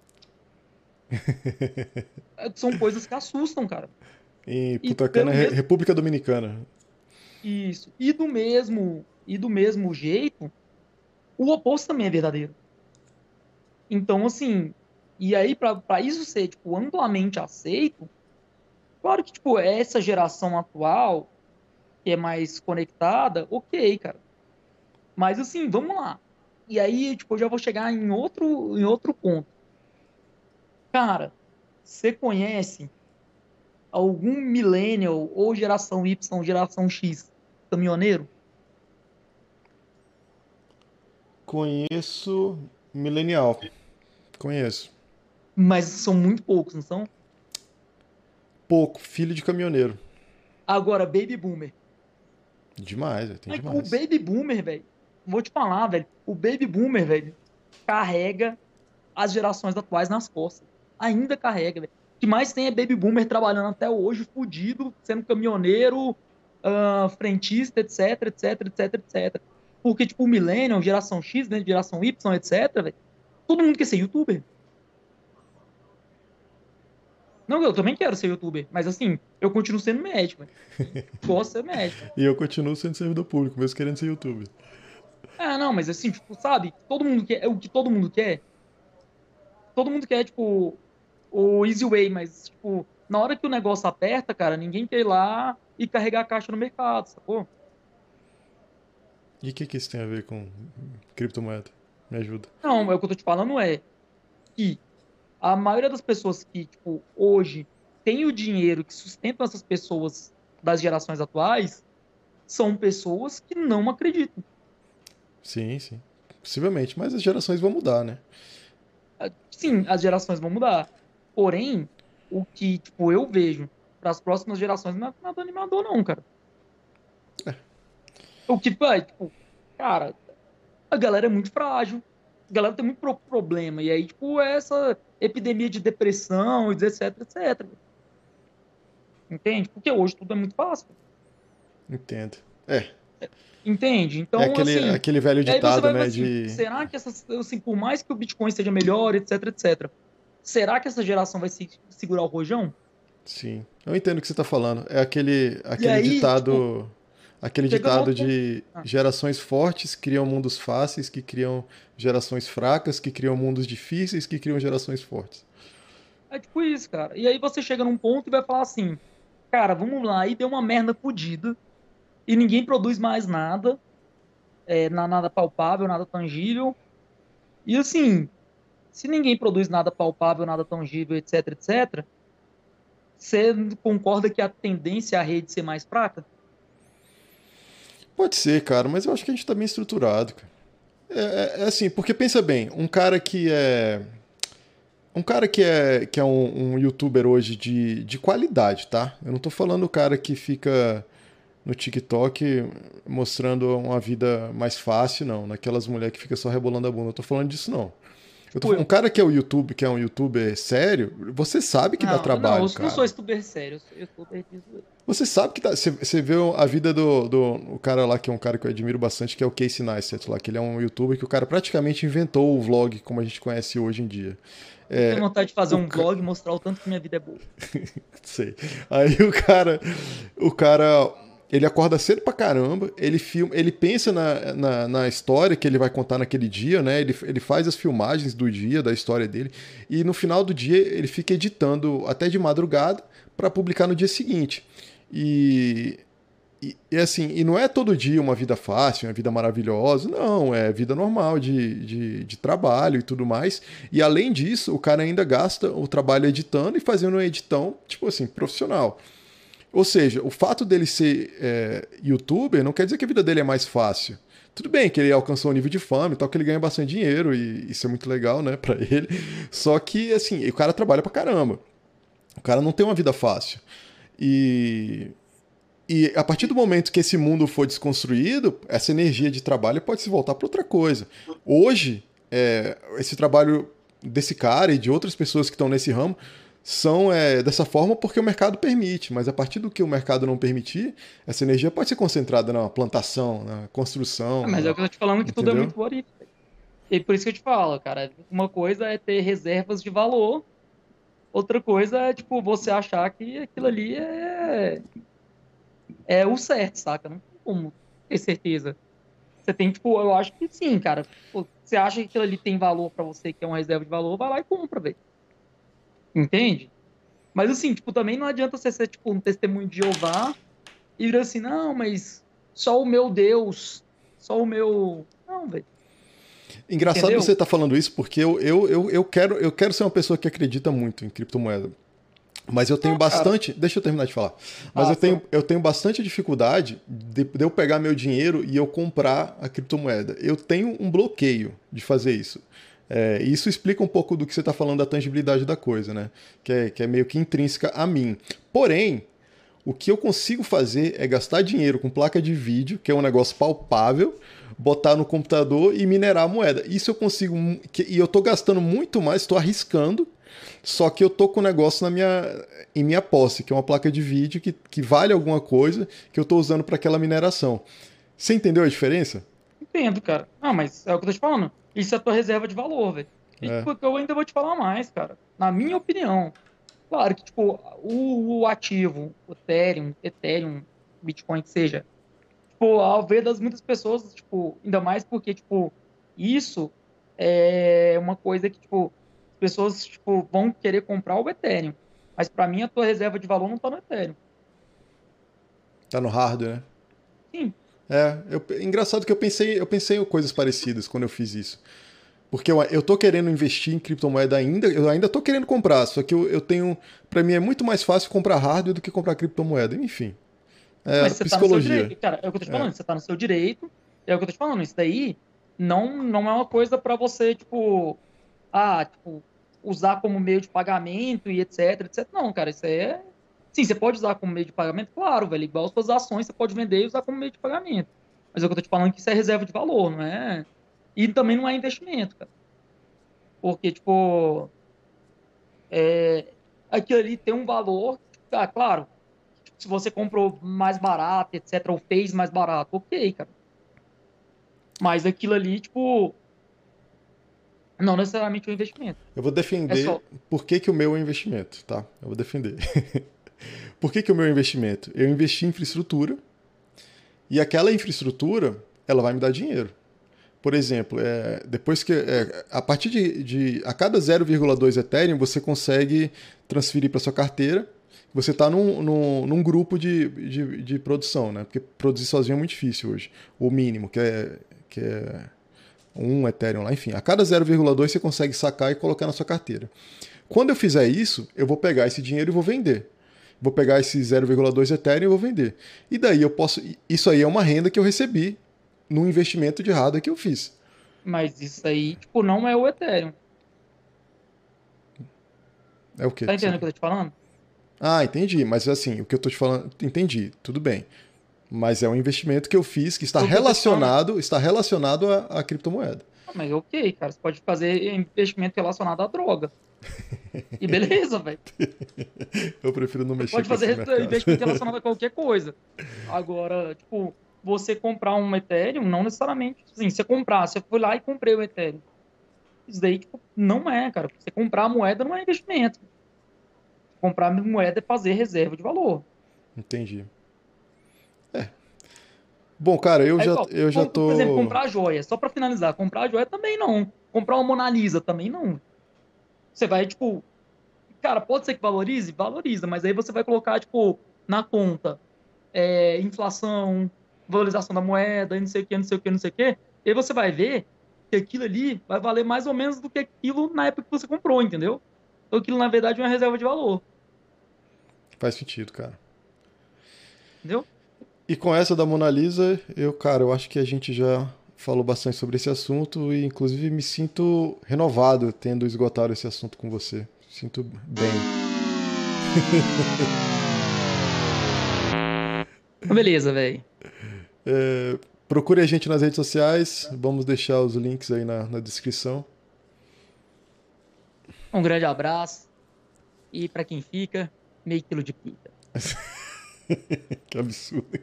São coisas que assustam, cara. Em Punta Cana, mesmo... República Dominicana. Isso. E do mesmo, e do mesmo jeito, o oposto também é verdadeiro. Então, assim, e aí para isso ser tipo amplamente aceito, claro que tipo essa geração atual que é mais conectada, OK, cara. Mas assim, vamos lá. E aí, tipo, eu já vou chegar em outro em outro ponto. Cara, você conhece algum millennial ou geração Y, geração X caminhoneiro? Conheço millennial. Conheço. Mas são muito poucos, não são? Pouco, filho de caminhoneiro. Agora, baby boomer. Demais, tem demais. O baby boomer, velho, vou te falar, velho, o baby boomer, velho, carrega as gerações atuais nas costas. Ainda carrega, velho. O que mais tem é baby boomer trabalhando até hoje, fudido, sendo caminhoneiro, uh, frentista, etc, etc, etc, etc. Porque, tipo, o Millennium, geração X, né, geração Y, etc, velho, todo mundo quer ser youtuber. Não, eu também quero ser youtuber, mas assim, eu continuo sendo médico. Gosto de ser médico. e eu continuo sendo servidor público, mesmo querendo ser youtuber. É, não, mas assim, tipo, sabe, todo mundo quer, é o que todo mundo quer. Todo mundo quer, tipo, o easy way, mas, tipo, na hora que o negócio aperta, cara, ninguém quer ir lá e carregar a caixa no mercado, sacou? E o que, que isso tem a ver com criptomoeda? Me ajuda. Não, é o que eu tô te falando é que a maioria das pessoas que, tipo, hoje tem o dinheiro que sustentam essas pessoas das gerações atuais são pessoas que não acreditam. Sim, sim. Possivelmente, mas as gerações vão mudar, né? Ah, sim, as gerações vão mudar. Porém, o que, tipo, eu vejo para as próximas gerações não é nada animador, não, cara. É. O que, tipo, cara, a galera é muito frágil a galera tem muito problema. E aí, tipo, é essa epidemia de depressão, etc, etc. Entende? Porque hoje tudo é muito fácil. Entendo. É. Entende? Então, é aquele, assim, aquele velho ditado, né? Assim, de... Será que essas, assim, por mais que o Bitcoin seja melhor, etc, etc, será que essa geração vai se segurar o rojão? Sim. Eu entendo o que você está falando. É aquele, aquele aí, ditado. Tipo, Aquele ditado de ah. gerações fortes criam mundos fáceis, que criam gerações fracas, que criam mundos difíceis, que criam gerações fortes. É tipo isso, cara. E aí você chega num ponto e vai falar assim, cara, vamos lá, aí deu uma merda fodida, e ninguém produz mais nada, é, nada palpável, nada tangível. E assim, se ninguém produz nada palpável, nada tangível, etc, etc, você concorda que a tendência é a rede ser mais fraca? Pode ser, cara, mas eu acho que a gente tá bem estruturado, cara. É, é, é assim, porque pensa bem, um cara que é. Um cara que é, que é um, um, youtuber hoje de, de qualidade, tá? Eu não tô falando o cara que fica no TikTok mostrando uma vida mais fácil, não. Naquelas mulheres que fica só rebolando a bunda. Eu tô falando disso, não. Eu tô falando, um cara que é o YouTube, que é um youtuber sério, você sabe que não, dá trabalho. Não, eu cara. não sou youtuber sério, eu sou youtuber de você sabe que tá, você, vê a vida do, do o cara lá, que é um cara que eu admiro bastante, que é o Casey Neistat lá, que ele é um youtuber que o cara praticamente inventou o vlog como a gente conhece hoje em dia. É, tenho vontade de fazer um ca... vlog e mostrar o tanto que minha vida é boa. Sei. Aí o cara, o cara, ele acorda cedo pra caramba, ele filma, ele pensa na, na, na, história que ele vai contar naquele dia, né? Ele, ele faz as filmagens do dia, da história dele, e no final do dia ele fica editando até de madrugada para publicar no dia seguinte. E, e, e, assim, e não é todo dia uma vida fácil, uma vida maravilhosa, não, é vida normal de, de, de, trabalho e tudo mais. E além disso, o cara ainda gasta o trabalho editando e fazendo uma editão, tipo assim, profissional. Ou seja, o fato dele ser é, youtuber não quer dizer que a vida dele é mais fácil. Tudo bem que ele alcançou um nível de fama e tal, que ele ganha bastante dinheiro e isso é muito legal, né, pra ele. Só que, assim, o cara trabalha pra caramba. O cara não tem uma vida fácil. E, e a partir do momento que esse mundo for desconstruído, essa energia de trabalho pode se voltar para outra coisa. Hoje, é, esse trabalho desse cara e de outras pessoas que estão nesse ramo são é, dessa forma porque o mercado permite, mas a partir do que o mercado não permitir, essa energia pode ser concentrada na plantação, na construção. Ah, mas na... é o que eu tô te falando que Entendeu? tudo é muito bonito. E por isso que eu te falo, cara, uma coisa é ter reservas de valor, outra coisa é, tipo, você achar que aquilo ali é, é o certo, saca? Não tem como ter certeza. Você tem, tipo, eu acho que sim, cara. Você acha que aquilo ali tem valor para você, que é uma reserva de valor, vai lá e compra, velho. Entende? Mas assim, tipo, também não adianta você ser tipo um testemunho de Jeová e vir assim, não, mas só o meu Deus, só o meu. Não, velho. Engraçado Entendeu? você estar tá falando isso, porque eu, eu, eu, eu, quero, eu quero ser uma pessoa que acredita muito em criptomoeda. Mas eu tenho ah, bastante. Deixa eu terminar de falar. Mas ah, eu, tenho, eu tenho bastante dificuldade de, de, eu pegar meu dinheiro e eu comprar a criptomoeda. Eu tenho um bloqueio de fazer isso. É, isso explica um pouco do que você está falando da tangibilidade da coisa, né? Que é, que é meio que intrínseca a mim. Porém, o que eu consigo fazer é gastar dinheiro com placa de vídeo, que é um negócio palpável, botar no computador e minerar a moeda. Isso eu consigo. E eu estou gastando muito mais, estou arriscando. Só que eu tô com um negócio na minha, em minha posse, que é uma placa de vídeo que, que vale alguma coisa que eu estou usando para aquela mineração. Você entendeu a diferença? Entendo, cara. Ah, mas é o que eu tô te falando. Isso é a tua reserva de valor, velho. É. tipo, eu ainda vou te falar mais, cara. Na minha opinião. Claro que, tipo, o, o ativo, o Ethereum, Ethereum, Bitcoin, que seja, tipo, ao ver das muitas pessoas, tipo, ainda mais porque, tipo, isso é uma coisa que, tipo, as pessoas, tipo, vão querer comprar o Ethereum. Mas para mim, a tua reserva de valor não tá no Ethereum. Tá no hardware, né? Sim. É, eu, engraçado que eu pensei, eu pensei em coisas parecidas quando eu fiz isso. Porque eu, eu tô querendo investir em criptomoeda ainda, eu ainda tô querendo comprar, só que eu, eu tenho. para mim é muito mais fácil comprar hardware do que comprar criptomoeda. Enfim. É Mas você psicologia. Tá no seu direito, cara, é o que eu tô te falando, é. você tá no seu direito, é o que eu tô te falando, isso daí não, não é uma coisa para você, tipo, ah, tipo, usar como meio de pagamento e etc, etc. Não, cara, isso aí é Sim, você pode usar como meio de pagamento, claro, velho. Igual as suas ações, você pode vender e usar como meio de pagamento. Mas é o que eu tô te falando que isso é reserva de valor, não é? E também não é investimento, cara. Porque, tipo, é, aquilo ali tem um valor, ah, claro, se você comprou mais barato, etc., ou fez mais barato, ok, cara. Mas aquilo ali, tipo, não necessariamente é um investimento. Eu vou defender é só... por que, que o meu é um investimento, tá? Eu vou defender. Por que, que é o meu investimento? Eu investi em infraestrutura e aquela infraestrutura ela vai me dar dinheiro. Por exemplo, é, depois que é, a partir de, de a cada 0,2 Ethereum você consegue transferir para sua carteira. Você está num, num, num, grupo de, de, de, produção, né? Porque produzir sozinho é muito difícil hoje. O mínimo, que é, que é um Ethereum lá, enfim. A cada 0,2 você consegue sacar e colocar na sua carteira. Quando eu fizer isso, eu vou pegar esse dinheiro e vou vender vou pegar esse 0,2 Ethereum e vou vender. E daí eu posso. Isso aí é uma renda que eu recebi no investimento de hardware que eu fiz. Mas isso aí, tipo, não é o Ethereum. É o quê? Tá entendendo o que eu tô te falando? Ah, entendi. Mas assim, o que eu tô te falando, entendi, tudo bem. Mas é um investimento que eu fiz que está relacionado, está relacionado à, à criptomoeda. Ah, mas ok, cara. Você pode fazer investimento relacionado à droga. E beleza, velho. Eu prefiro não mexer Pode fazer investimento relacionado a qualquer coisa. Agora, tipo, você comprar um Ethereum, não necessariamente. Assim, você comprar, você foi lá e comprei o Ethereum. Isso daí, tipo, não é, cara. Você comprar a moeda não é investimento. Comprar moeda é fazer reserva de valor. Entendi. É. Bom, cara, eu, é já, eu já tô. Por exemplo, comprar joia. Só para finalizar, comprar joia também não. Comprar uma Mona Lisa também não. Você vai, tipo. Cara, pode ser que valorize? Valoriza, mas aí você vai colocar, tipo, na conta é, inflação, valorização da moeda, não sei o que, não sei o que, não sei o que. E aí você vai ver que aquilo ali vai valer mais ou menos do que aquilo na época que você comprou, entendeu? Então aquilo, na verdade, é uma reserva de valor. Faz sentido, cara. entendeu? E com essa da Mona Lisa, eu, cara, eu acho que a gente já falou bastante sobre esse assunto e, inclusive, me sinto renovado tendo esgotado esse assunto com você. Sinto bem. Beleza, velho. É, procure a gente nas redes sociais. Vamos deixar os links aí na, na descrição. Um grande abraço. E para quem fica, meio quilo de pizza. que absurdo.